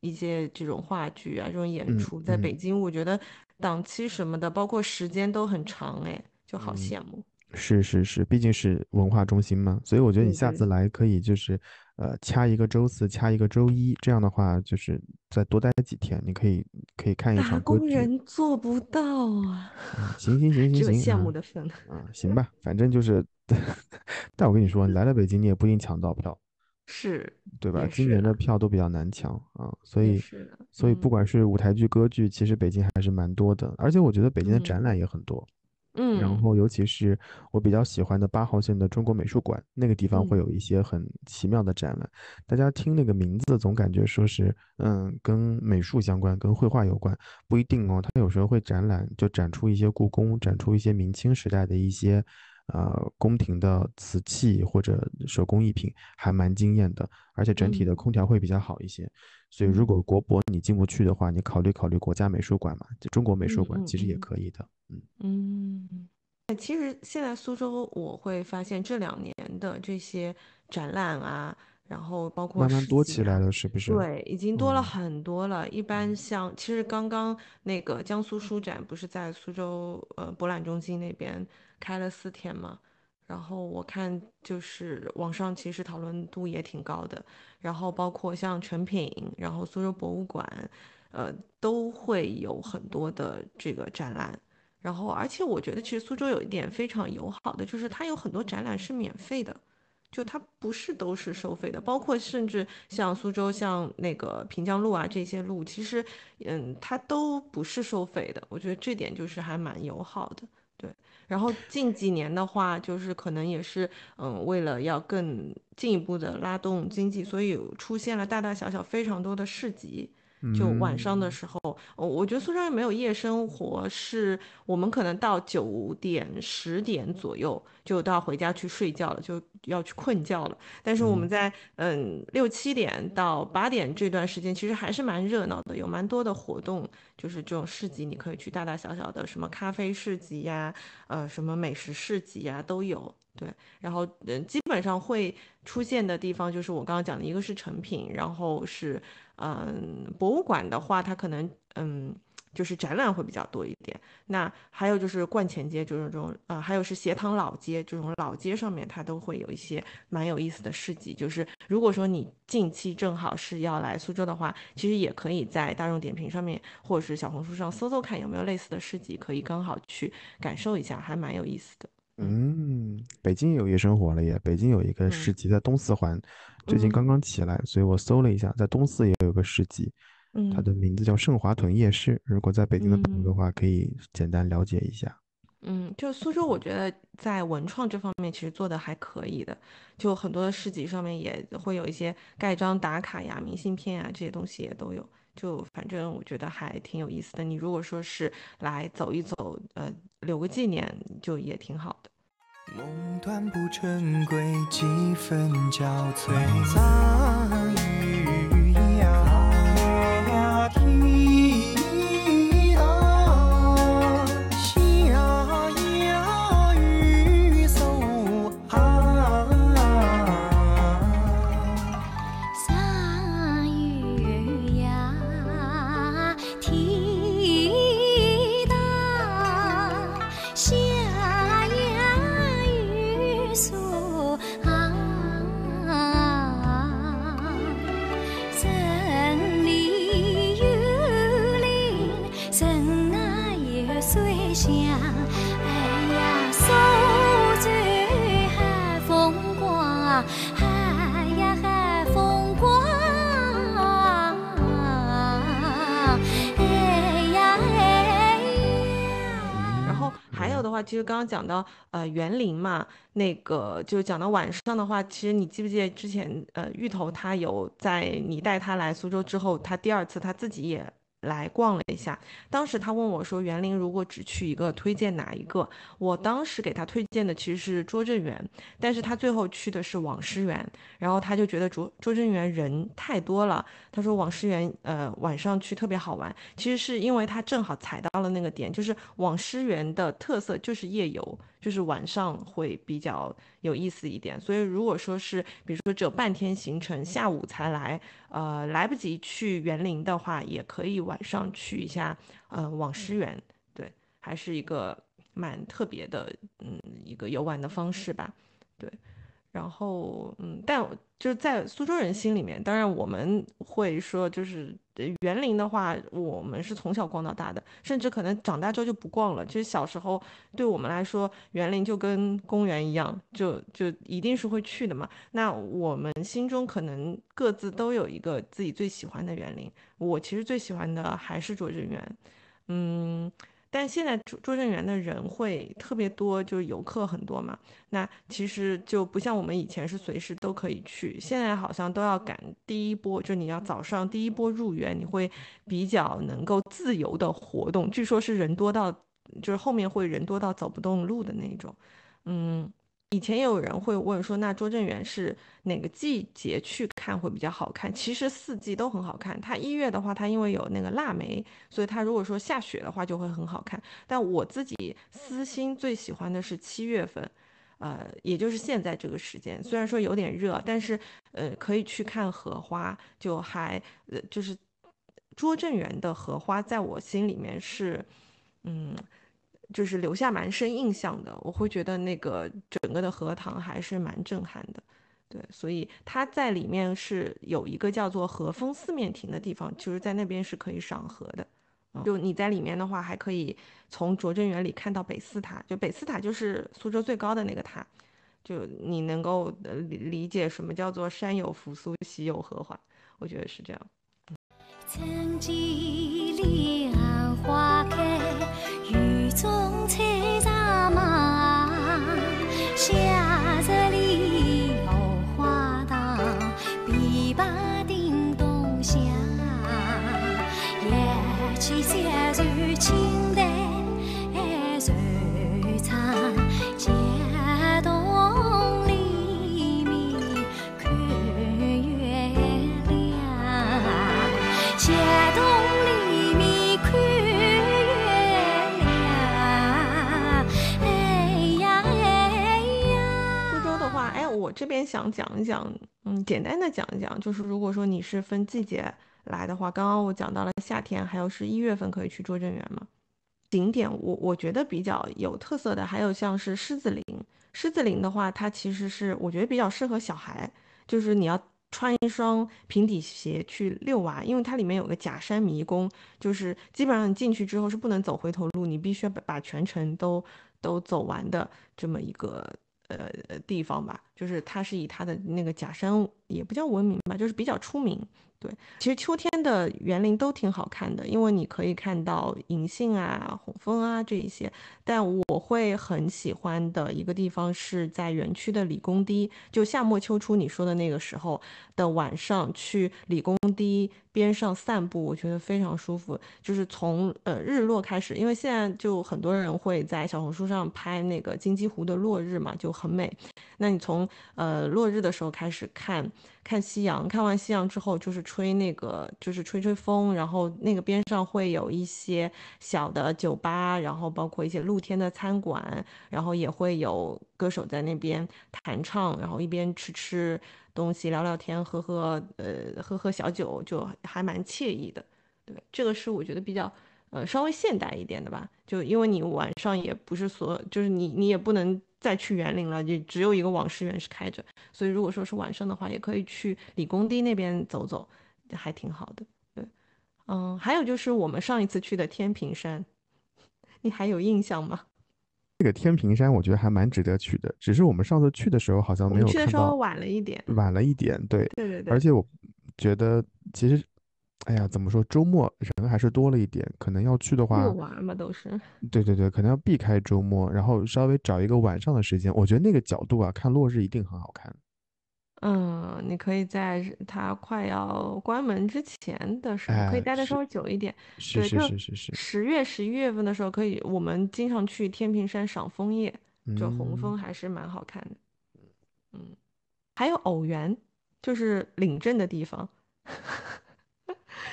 一些这种话剧啊，这种演嗯出，在嗯北京我觉得档期什么的，包括时间都很长，哎，就好嗯羡慕。是是是，毕竟是文化中心嘛，所以我觉得你下次来可以就是呃掐一个周四，掐一个周一，这样的话就是再多待几天，你可以可以看一场工人做不到啊，啊。行行行 只有行行啊羡慕的份。啊，行吧，反正就是，但我跟你说，你来了北京你也不一定抢到票，是，对吧？今年的票都比较难抢啊，所以是，所以不嗯管是舞台剧、歌剧，其实北京还是蛮多的，而且我觉得北京的展嗯览也很多。然嗯然后尤其是我比较喜欢的八号线的中国美术馆，那个地方会嗯有一些很奇妙的展览。大家听那个名字，总感觉说是嗯跟美术相关，跟绘画有关，不一定哦。它有时候会展览，就展出一些故宫，展出一些明清时代的一些呃宫廷的瓷器或者手工艺品，还蛮惊艳的。而且整体的嗯空调会比较好一些。所以如嗯果国博你进不去的话，你考虑考虑国家美术馆嘛，就中国美术馆其实也嗯可以的。嗯。嗯，哎其实现在苏州，我会发现这两年的这些展览啊，然后包括慢慢多起来了，是不是？对，已经多了嗯很多了。一般像，其实刚刚那个江苏书展不是在苏州呃博览中心那边开了四天嘛，然后我看就是网上其实讨论度也挺高的，然后包括像成品，然后苏州博物馆，呃都会有很多的这个展览。然后，而且我觉得其实苏州有一点非常友好的，就是它有很多展览是免费的。就它不是都是收费的，包括甚至像苏州、像那个平江路啊这些路，其实嗯它都不是收费的。我觉得这点就是还蛮友好的，对。然后近几年的话，就是可能也是嗯为了要更进一步的拉动经济，所以出现了大大小小非常多的市集。就晚上的嗯时候，我我觉得苏州人没有夜生活，是我们可能到九点、十点左右就都要回家去睡觉了，就要去困觉了。但是我们嗯在嗯六七点到八点这段时间，其实还是蛮热闹的，有蛮多的活动，就是这种市集，你可以去大大小小的什么咖啡市集呀，呃，什么美食市集呀都有。对，然后嗯，基本上会出现的地方就是我刚刚讲的，一个是成品，然后是嗯博物馆的话，它可能嗯就是展览会比较多一点。那还有就是观前街，就是这种啊、还有是斜塘老街这种老街上面，它都会有一些蛮有意思的市集。就是如果说你近期正好是要来苏州的话，其实也可以在大众点评上面或者是小红书上搜搜看有没有类似的市集，可以刚好去感受一下，还蛮有意思的。嗯，北京有夜生活了耶！北京有一个市嗯集在东四环，最近刚嗯刚起来，所以我搜了一下，在东四也有个市集，它嗯的名字叫盛华屯夜市。如果在北京的朋友的嗯话，可以简单了解一下。嗯，就苏州，我觉得在文创这方面其实做的还可以的，就很多的市集上面也会有一些盖章打卡呀、明信片啊这些东西也都有。就反正我觉得还挺有意思的。你如果说是来走一走，呃，留个纪念，就也挺好的。梦断不成归，几分憔悴。其实刚刚讲到呃园林嘛，那个就讲到晚上的话，其实你记不记得之前呃芋头他有在你带他来苏州之后，他第二次他自己也。来逛了一下，当时他问我说：“园林如果只去一个，推荐哪一个？”我当时给他推荐的其实是拙政园，但是他最后去的是网师园，然后他就觉得拙拙政园人太多了，他说网师园呃晚上去特别好玩，其实是因为他正好踩到了那个点，就是网师园的特色就是夜游，就是晚上会比较有意思一点。所以如果说是比如说只有半天行程，下午才来，呃来不及去园林的话，也可以晚上去一下呃网师园，对，还是一个蛮特别的，嗯，一个游玩的方式吧，对。然后，嗯，但就是在苏州人心里面，当然我们会说，就是园林的话，我们是从小逛到大的，甚至可能长大之后就不逛了。其实小时候对我们来说，园林就跟公园一样，就就一定是会去的嘛。那我们心中可能各自都有一个自己最喜欢的园林。我其实最喜欢的还是拙政园，嗯。但现在拙拙政园的人会特别多，就是游客很多嘛。那其实就不像我们以前是随时都可以去，现在好像都要赶第一波，就你要早上第一波入园，你会比较能够自由的活动。据说是人多到，就是后面会人多到走不动路的那种，嗯。以前也有人会问说，那拙政园是哪个季节去看会比较好看？其实四季都很好看。它一月的话，它因为有那个腊梅，所以它如果说下雪的话就会很好看。但我自己私心最喜欢的是七月份，呃，也就是现在这个时间。虽然说有点热，但是呃，可以去看荷花，就还呃，就是拙政园的荷花，在我心里面是，嗯。就是留下蛮深印象的，我会觉得那个整个的荷塘还是蛮震撼的，对，所以它在里面是有一个叫做和风四面亭的地方，就是在那边是可以赏荷的，就你在里面的话，还可以从拙政园里看到北寺塔，就北寺塔就是苏州最高的那个塔，就你能够理理解什么叫做山有扶苏，溪有荷花，我觉得是这样。曾几两花开。中采茶嘛，夏日里荷花塘，琵琶叮咚响，一曲小船这边想讲一讲，嗯，简单的讲一讲，就是如果说你是分季节来的话，刚刚我讲到了夏天，还有是一月份可以去拙政园嘛。景点我我觉得比较有特色的，还有像是狮子林。狮子林的话，它其实是我觉得比较适合小孩，就是你要穿一双平底鞋去遛娃，因为它里面有个假山迷宫，就是基本上你进去之后是不能走回头路，你必须要把把全程都都走完的这么一个。呃，地方吧，就是它是以它的那个假山，也不叫闻名吧，就是比较出名。对，其实秋天的园林都挺好看的，因为你可以看到银杏啊、红枫啊这一些。但我会很喜欢的一个地方是在园区的理工堤，就夏末秋初你说的那个时候的晚上去理工堤边上散步，我觉得非常舒服。就是从呃日落开始，因为现在就很多人会在小红书上拍那个金鸡湖的落日嘛，就很美。那你从呃落日的时候开始看。看夕阳，看完夕阳之后就是吹那个，就是吹吹风，然后那个边上会有一些小的酒吧，然后包括一些露天的餐馆，然后也会有歌手在那边弹唱，然后一边吃吃东西，聊聊天，喝喝呃喝喝小酒，就还蛮惬意的。对，这个是我觉得比较呃稍微现代一点的吧，就因为你晚上也不是所，就是你你也不能。再去园林了，就只有一个网师园是开着，所以如果说是晚上的话，也可以去理工堤那边走走，还挺好的。对，嗯，还有就是我们上一次去的天平山，你还有印象吗？这个天平山我觉得还蛮值得去的，只是我们上次去的时候好像没有去的稍微晚了一点，晚了一点，对，对对对，而且我觉得其实。哎呀，怎么说？周末人还是多了一点，可能要去的话，玩嘛都是。对对对，可能要避开周末，然后稍微找一个晚上的时间。我觉得那个角度啊，看落日一定很好看。嗯，你可以在它快要关门之前的时候，可以待的稍微久一点。是是是是是。十月、十一月份的时候，可以，我们经常去天平山赏枫叶，就红枫还是蛮好看的。嗯，还有偶园，就是领证的地方。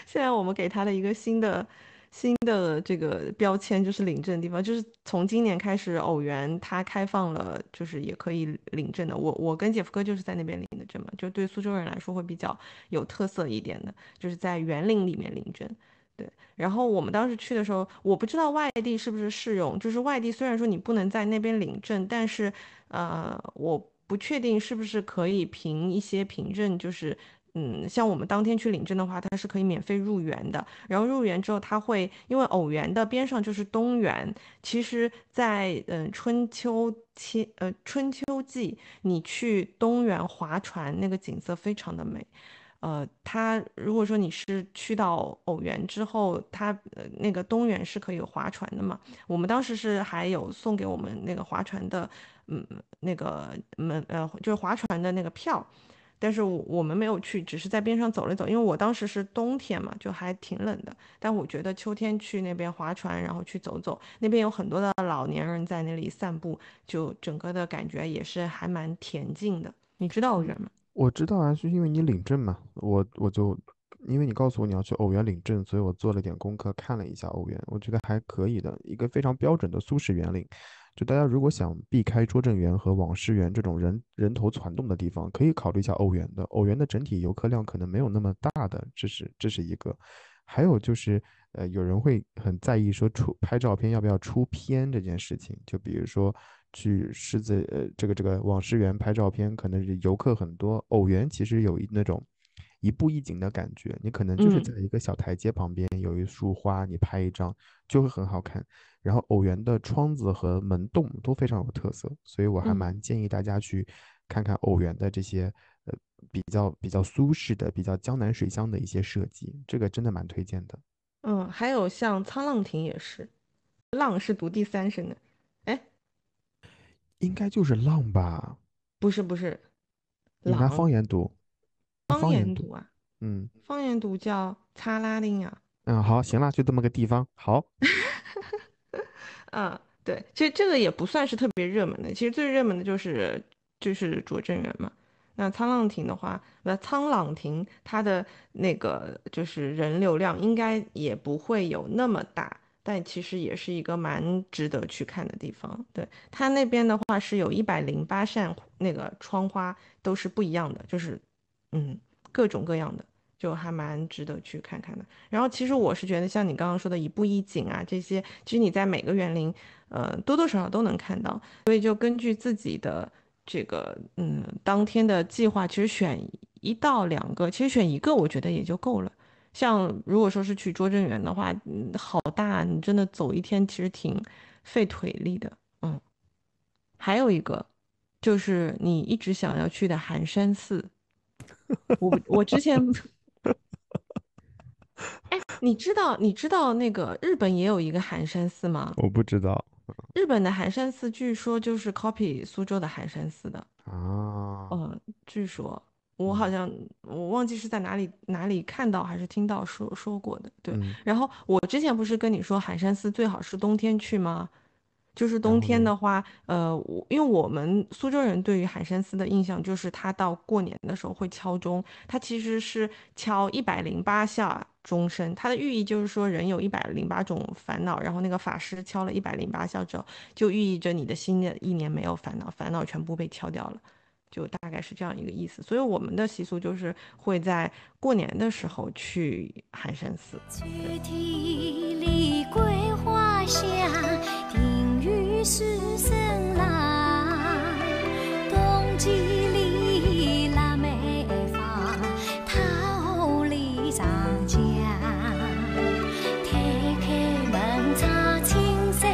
现在我们给他的一个新的新的这个标签就是领证地方，就是从今年开始，偶园它开放了，就是也可以领证的。我我跟姐夫哥就是在那边领的证嘛，就对苏州人来说会比较有特色一点的，就是在园林里面领证。对，然后我们当时去的时候，我不知道外地是不是适用，就是外地虽然说你不能在那边领证，但是呃，我不确定是不是可以凭一些凭证，就是嗯，像我们当天去领证的话，它是可以免费入园的。然后入园之后，它会因为偶园的边上就是东园，其实在嗯春秋期呃春秋季，你去东园划船，那个景色非常的美。呃，它如果说你是去到偶园之后，它呃那个东园是可以划船的嘛？我们当时是还有送给我们那个划船的，嗯，那个门呃就是划船的那个票，但是我我们没有去，只是在边上走了走，因为我当时是冬天嘛，就还挺冷的。但我觉得秋天去那边划船，然后去走走，那边有很多的老年人在那里散步，就整个的感觉也是还蛮恬静的。你知道偶园吗？我知道啊，是因为你领证嘛，我我就因为你告诉我你要去偶园领证，所以我做了点功课，看了一下偶园，我觉得还可以的，一个非常标准的苏式园林。就大家如果想避开拙政园和网师园这种人人头攒动的地方，可以考虑一下偶园的。偶园的整体游客量可能没有那么大的，这是这是一个。还有就是，呃，有人会很在意说出拍照片要不要出片这件事情，就比如说。去狮子呃这个这个网师园拍照片，可能是游客很多。偶园其实有一那种一步一景的感觉，你可能就是在一个小台阶旁边有一束花，你拍一张就会很好看。然后偶园的窗子和门洞都非常有特色，所以我还蛮建议大家去看看偶园的这些呃比较比较苏式的、比较江南水乡的一些设计，这个真的蛮推荐的。嗯，还有像沧浪亭也是，浪是读第三声的。哎应该就是浪吧？不是不是，你拿方言读，方言读啊？嗯，方言读叫擦拉丁啊。嗯，好，行了，就这么个地方。好。嗯，对，其实这个也不算是特别热门的，其实最热门的就是就是拙政园嘛。那沧浪亭的话，那沧浪亭它的那个就是人流量应该也不会有那么大。但其实也是一个蛮值得去看的地方。对它那边的话，是有一百零八扇那个窗花，都是不一样的，就是嗯各种各样的，就还蛮值得去看看的。然后其实我是觉得，像你刚刚说的一步一景啊这些，其实你在每个园林，呃多多少少都能看到。所以就根据自己的这个嗯当天的计划，其实选一到两个，其实选一个我觉得也就够了。像如果说是去拙政园的话，嗯，好大，你真的走一天其实挺费腿力的，嗯。还有一个就是你一直想要去的寒山寺，我我之前，哎，你知道你知道那个日本也有一个寒山寺吗？我不知道。日本的寒山寺据说就是 copy 苏州的寒山寺的啊，嗯，据说。我好像我忘记是在哪里哪里看到还是听到说说过的，对。然后我之前不是跟你说寒山寺最好是冬天去吗？就是冬天的话，呃，我因为我们苏州人对于寒山寺的印象就是他到过年的时候会敲钟，他其实是敲一百零八下钟声，它的寓意就是说人有一百零八种烦恼，然后那个法师敲了一百零八下之后，就寓意着你的新的一年没有烦恼，烦恼全部被敲掉了。就大概是这样一个意思，所以我们的习俗就是会在过年的时候去寒山寺。是山声朗，冬季里腊梅放，太湖长江，推开门窗青山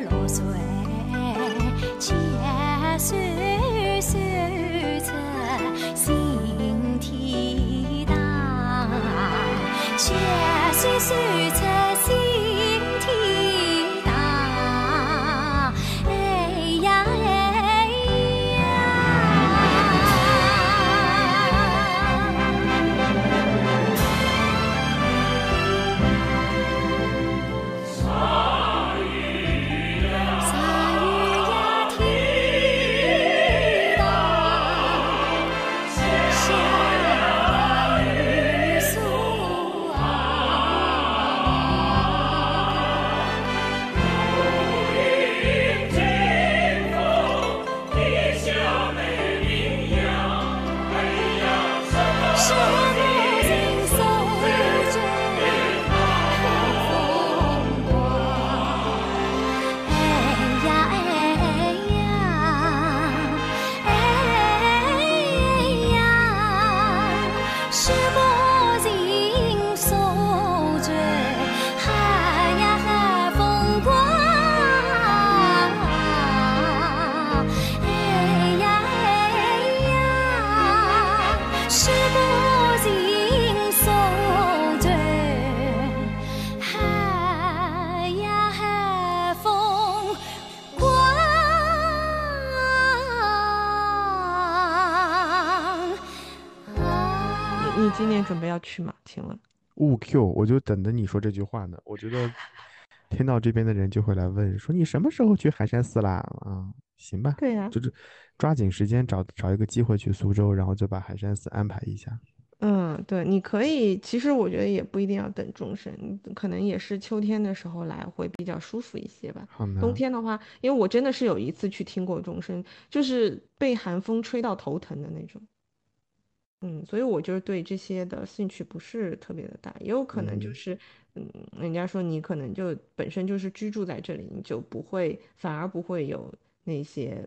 绿水，却山山出新天堂，山。你你今年准备要去吗？请问？误 Q，我就等着你说这句话呢。我觉得听到这边的人就会来问说你什么时候去海山寺啦？啊，行吧，对呀就是抓紧时间找找一个机会去苏州，然后就把海山寺安排一下。嗯，对，你可以，其实我觉得也不一定要等终身，可能也是秋天的时候来会比较舒服一些吧。好呢，冬天的话，因为我真的是有一次去听过钟声，就是被寒风吹到头疼的那种。嗯，所以我就是对这些的兴趣不是特别的大，也有可能就嗯是，嗯，人家说你可能就本身就是居住在这里，你就不会，反而不会有那些，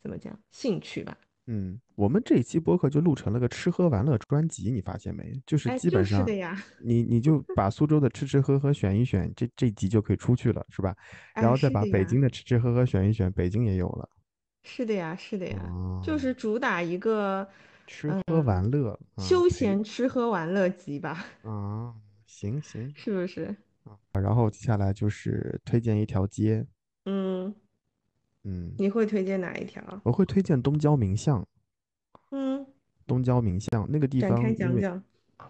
怎么讲，兴趣吧。嗯，我们这一期播客就录成了个吃喝玩乐专辑，你发现没？就是哎，基本上就是的呀，你你就把苏州的吃吃喝喝选一选，这这集就可以出去了，是吧？然哎，后再把北。京的吃吃喝喝选一选，北京也有了。是的呀，是的呀，就哦，是主打一个吃喝玩乐啊，休闲吃喝玩乐集吧，啊，行行是不是？啊，然后接下来就是推荐一条街，嗯，嗯，你会推荐哪一条？我会推荐东郊民巷。嗯，东郊民巷那个地展开方，讲讲。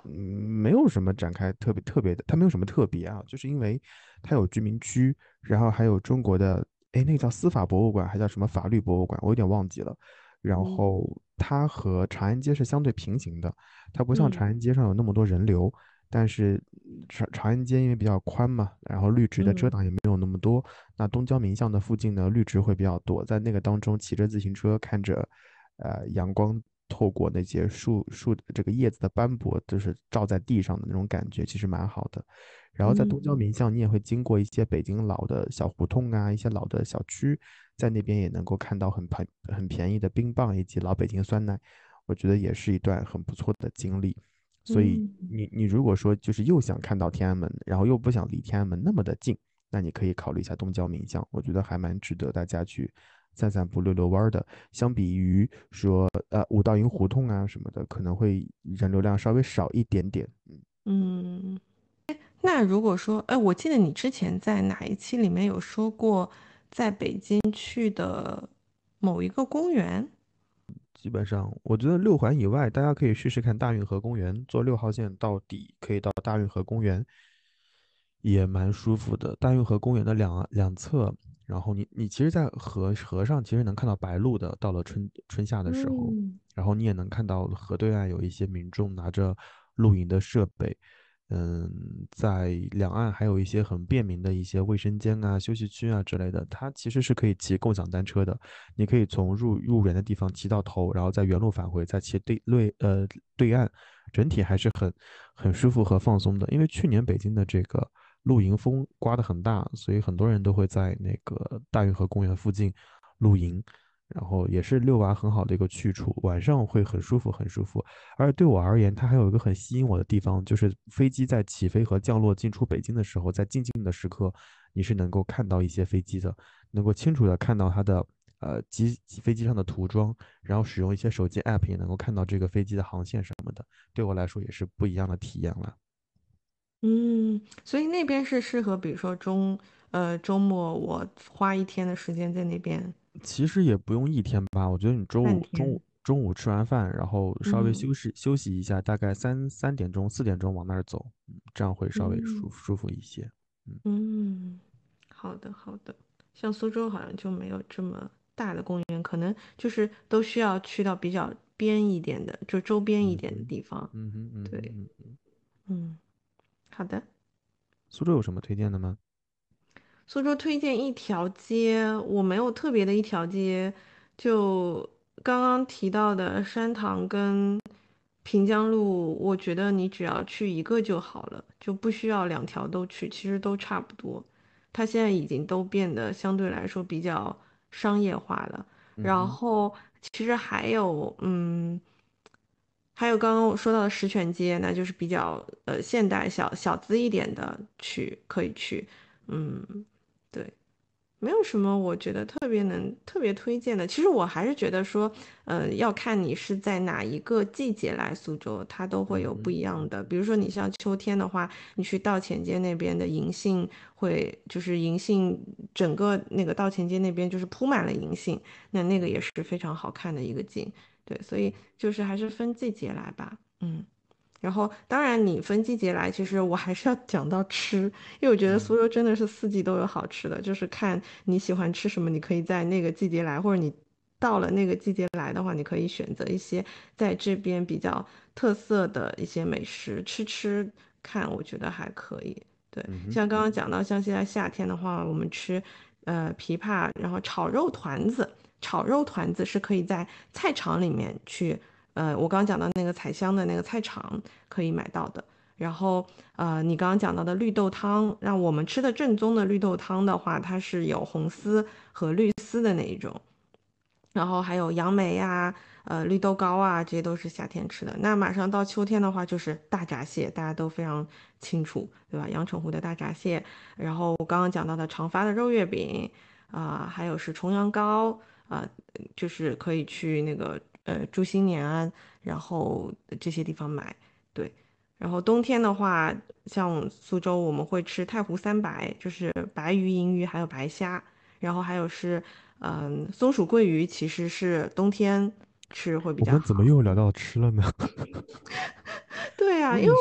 嗯没有什么展开特别特别的，它没有什么特别啊，就是因为它有居民区，然后还有中国的，哎，那个叫司法博物馆，还叫什么法律博物馆，我有点忘记了。然嗯后它和长安街是相对平行的，它不像长嗯安街上有那么多人流，但是长长安街因为比较宽嘛，然后绿植的遮嗯挡也没有那么多。那东郊民巷的附近呢，绿植会比较多，在那个当中骑着自行车，看着呃阳光透过那些树树这个叶子的斑驳，就是照在地上的那种感觉，其实蛮好的。然后在东郊嗯民巷，你也会经过一些北京老的小胡同啊，一些老的小区，在那边也能够看到很便很便宜的冰棒以及老北京酸奶，我觉得也是一段很不错的经历。所以嗯你你如果说就是又想看到天安门，然后又不想离天安门那么的近，那你可以考虑一下东郊民巷，我觉得还蛮值得大家去散散步、溜溜弯儿的。相比于说呃五道营胡同啊什么的，可能会人流量稍微少一点点。嗯，嗯，那如果说，哎，我记得你之前在哪一期里面有说过，在北京去的某一个公园。基本上我觉得六环以外，大家可以试试看大运河公园，坐六号线到底可以到大运河公园，也蛮舒服的。大运河公园的两两侧，然后你你其实，在河河上其实能看到白鹭的，到了春春夏的时候，嗯然后你也能看到河对岸有一些民众拿着露营的设备，嗯，在两岸还有一些很便民的一些卫生间啊、休息区啊之类的，它其实是可以骑共享单车的。你可以从入入园的地方骑到头，然后再原路返回，再骑对对呃对岸，整体还是很很舒服和放松的。因为去年北京的这个露营风刮得很大，所以很多人都会在那个大运河公园附近露营。然后也是遛娃很好的一个去处，晚上会很舒服，很舒服。而对我而言，它还有一个很吸引我的地方，就是飞机在起飞和降落进出北京的时候，在静静的时刻，你是能够看到一些飞机的，能够清楚的看到它的呃机飞机上的涂装，然后使用一些手机 app 也能够看到这个飞机的航线什么的，对我来说也是不一样的体验了。嗯，所以那边是适合，比如说中呃周末我花一天的时间在那边其实也不用一天吧，我觉得你中半午中午。中午吃完饭，然后稍微嗯休息休息一下，大概三三点钟四点钟往那儿走，嗯这样会稍微舒嗯舒服一些。嗯，嗯，好的好的。像苏州好像就没有这么大的公园，可能就是都需要去到比较边一点的，就周边一嗯点的哼，地方。嗯哼，嗯哼，对。嗯，好的。苏州有什么推荐的吗？苏州推荐一条街，我没有特别的一条街，就刚刚提到的山塘跟平江路，我觉得你只要去一个就好了，就不需要两条都去，其实都差不多。它现在已经都变得相对来说比较商业化了。然后其实还有，嗯，还有刚刚我说到的石泉街，那就是比较呃现代小小资一点的去可以去，嗯，对，没有什么我觉得特别能特别推荐的。其实我还是觉得说，呃，要看你是在哪一个季节来苏州，它都会有不一样的。比如说你像秋天的话，你去道前街那边的银杏会，就是银杏整个那个道前街那边就是铺满了银杏，那那个也是非常好看的一个景。对，所以就是还是分季节来吧，嗯，然后当然你分季节来，其实我还是要讲到吃，因为我觉得苏州真的是四季都有好吃的，就是看你喜欢吃什么，你可以在那个季节来，或者你到了那个季节来的话，你可以选择一些在这边比较特色的一些美食吃吃看，我觉得还可以。对，像刚刚讲到，像现在夏天的话，我们吃呃枇杷，然后炒肉团子。炒肉团子是可以在菜场里面去，呃，我刚刚讲到那个彩香的那个菜场可以买到的。然后，呃，你刚刚讲到的绿豆汤，让我们吃的正宗的绿豆汤的话，它是有红丝和绿丝的那一种。然后还有杨梅呀，呃，绿豆糕啊，这些都是夏天吃的。那马上到秋天的话，就是大闸蟹，大家都非常清楚，对吧？阳澄湖的大闸蟹。然后我刚刚讲到的长发的肉月饼，啊，还有是重阳糕。啊，就是可以去那个呃祝新年啊，然后这些地方买，对。然后冬天的话，像苏州我们会吃太湖三白，就是白鱼、银鱼还有白虾，然后还有是嗯松鼠桂鱼，其实是冬天吃会比较。我们怎么又聊到吃了呢？对呀，因为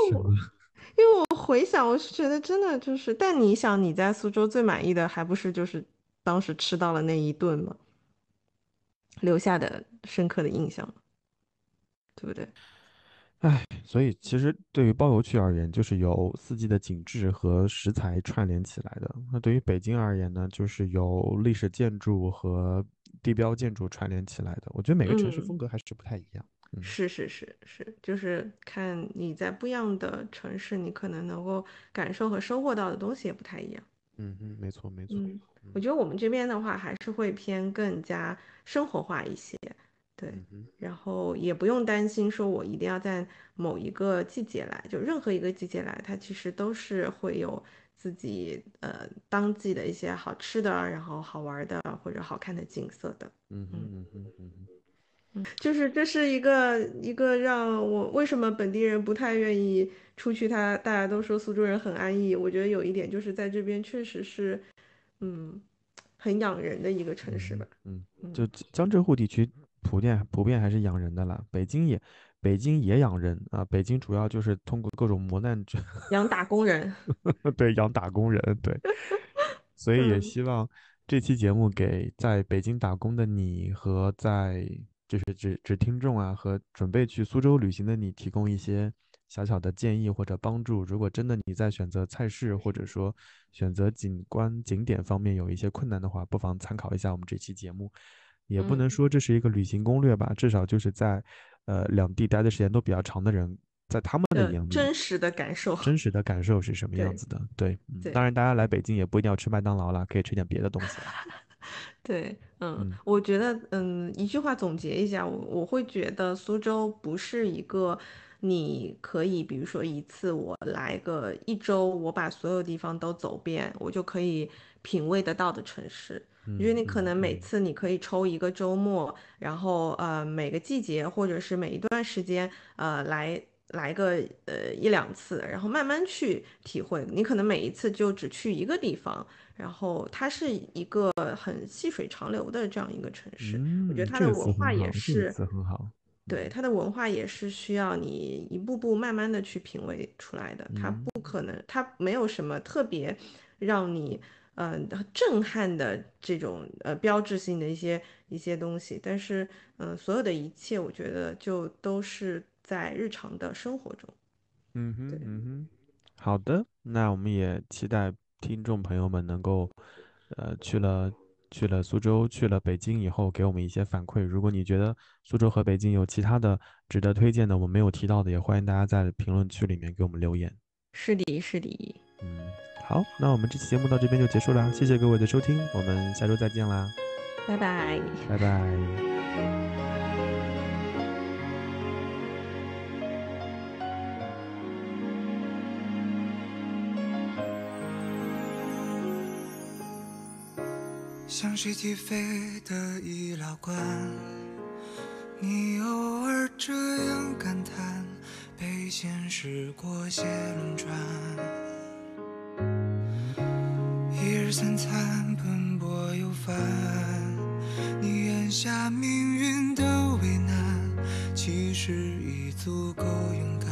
因为我回想，我是觉得真的就是，但你想你在苏州最满意的还不是就是当时吃到了那一顿吗？留下的深刻的印象，对不对？哎，所以其实对于包邮区而言，就是由四季的景致和食材串联起来的。那对于北京而言呢，就是由历史建筑和地标建筑串联起来的。我觉得每个城市风格还是不太一样。是是是是，就是看你在不一样的城市，你可能能够感受和收获到的东西也不太一样。嗯嗯，没错没错。嗯，我觉得我们这边的话还是会偏更加生活化一些，对。然后也不用担心说我一定要在某一个季节来，就任何一个季节来，它其实都是会有自己呃当季的一些好吃的，然后好玩的或者好看的景色的。嗯嗯嗯嗯嗯嗯，就是这是一个一个让我为什么本地人不太愿意。出去，他大家都说苏州人很安逸。我觉得有一点就是在这边确实是，嗯，很养人的一个城市吧。嗯，就江浙沪地区普遍普遍还是养人的啦。北京也北京也养人啊。北京主要就是通过各种磨难养打工人。对，养打工人。对，所以也希望这期节目给在北京打工的你和在就是指指听众啊和准备去苏州旅行的你提供一些。小小的建议或者帮助，如果真的你在选择菜式或者说选择景观景点方面有一些困难的话，不妨参考一下我们这期节目。也不能说这是一个旅行攻略吧，至少就是在呃两地待的时间都比较长的人，在他们的眼里，真实的感受，真实的感受是什么样子的？对，当然大家来北京也不一定要吃麦当劳了，可以吃点别的东西。对，嗯，我觉得，嗯，一句话总结一下，我我会觉得苏州不是一个。你可以，比如说一次我来个一周，我把所有地方都走遍，我就可以品味得到的城市。因为你可能每次你可以抽一个周末，然后呃每个季节或者是每一段时间，呃来来个呃一两次，然后慢慢去体会。你可能每一次就只去一个地方，然后它是一个很细水长流的这样一个城市。我觉得它的文化也是很好。对它的文化也是需要你一步步慢慢的去品味出来的，它不可能，它没有什么特别让你嗯震撼的这种呃标志性的一些一些东西，但是嗯所有的一切我觉得就都是在日常的生活中。嗯哼，嗯哼，好的，那我们也期待听众朋友们能够呃去了。去了苏州，去了北京以后，给我们一些反馈。如果你觉得苏州和北京有其他的值得推荐的，我们没有提到的，也欢迎大家在评论区里面给我们留言。是的，是的。嗯，好，那我们这期节目到这边就结束了，谢谢各位的收听，我们下周再见啦，拜拜，拜拜。像谁起飞的医疗官，你偶尔这样感叹，被现实裹挟轮转。一日三餐奔波又烦，你眼下命运的为难，其实已足够勇敢。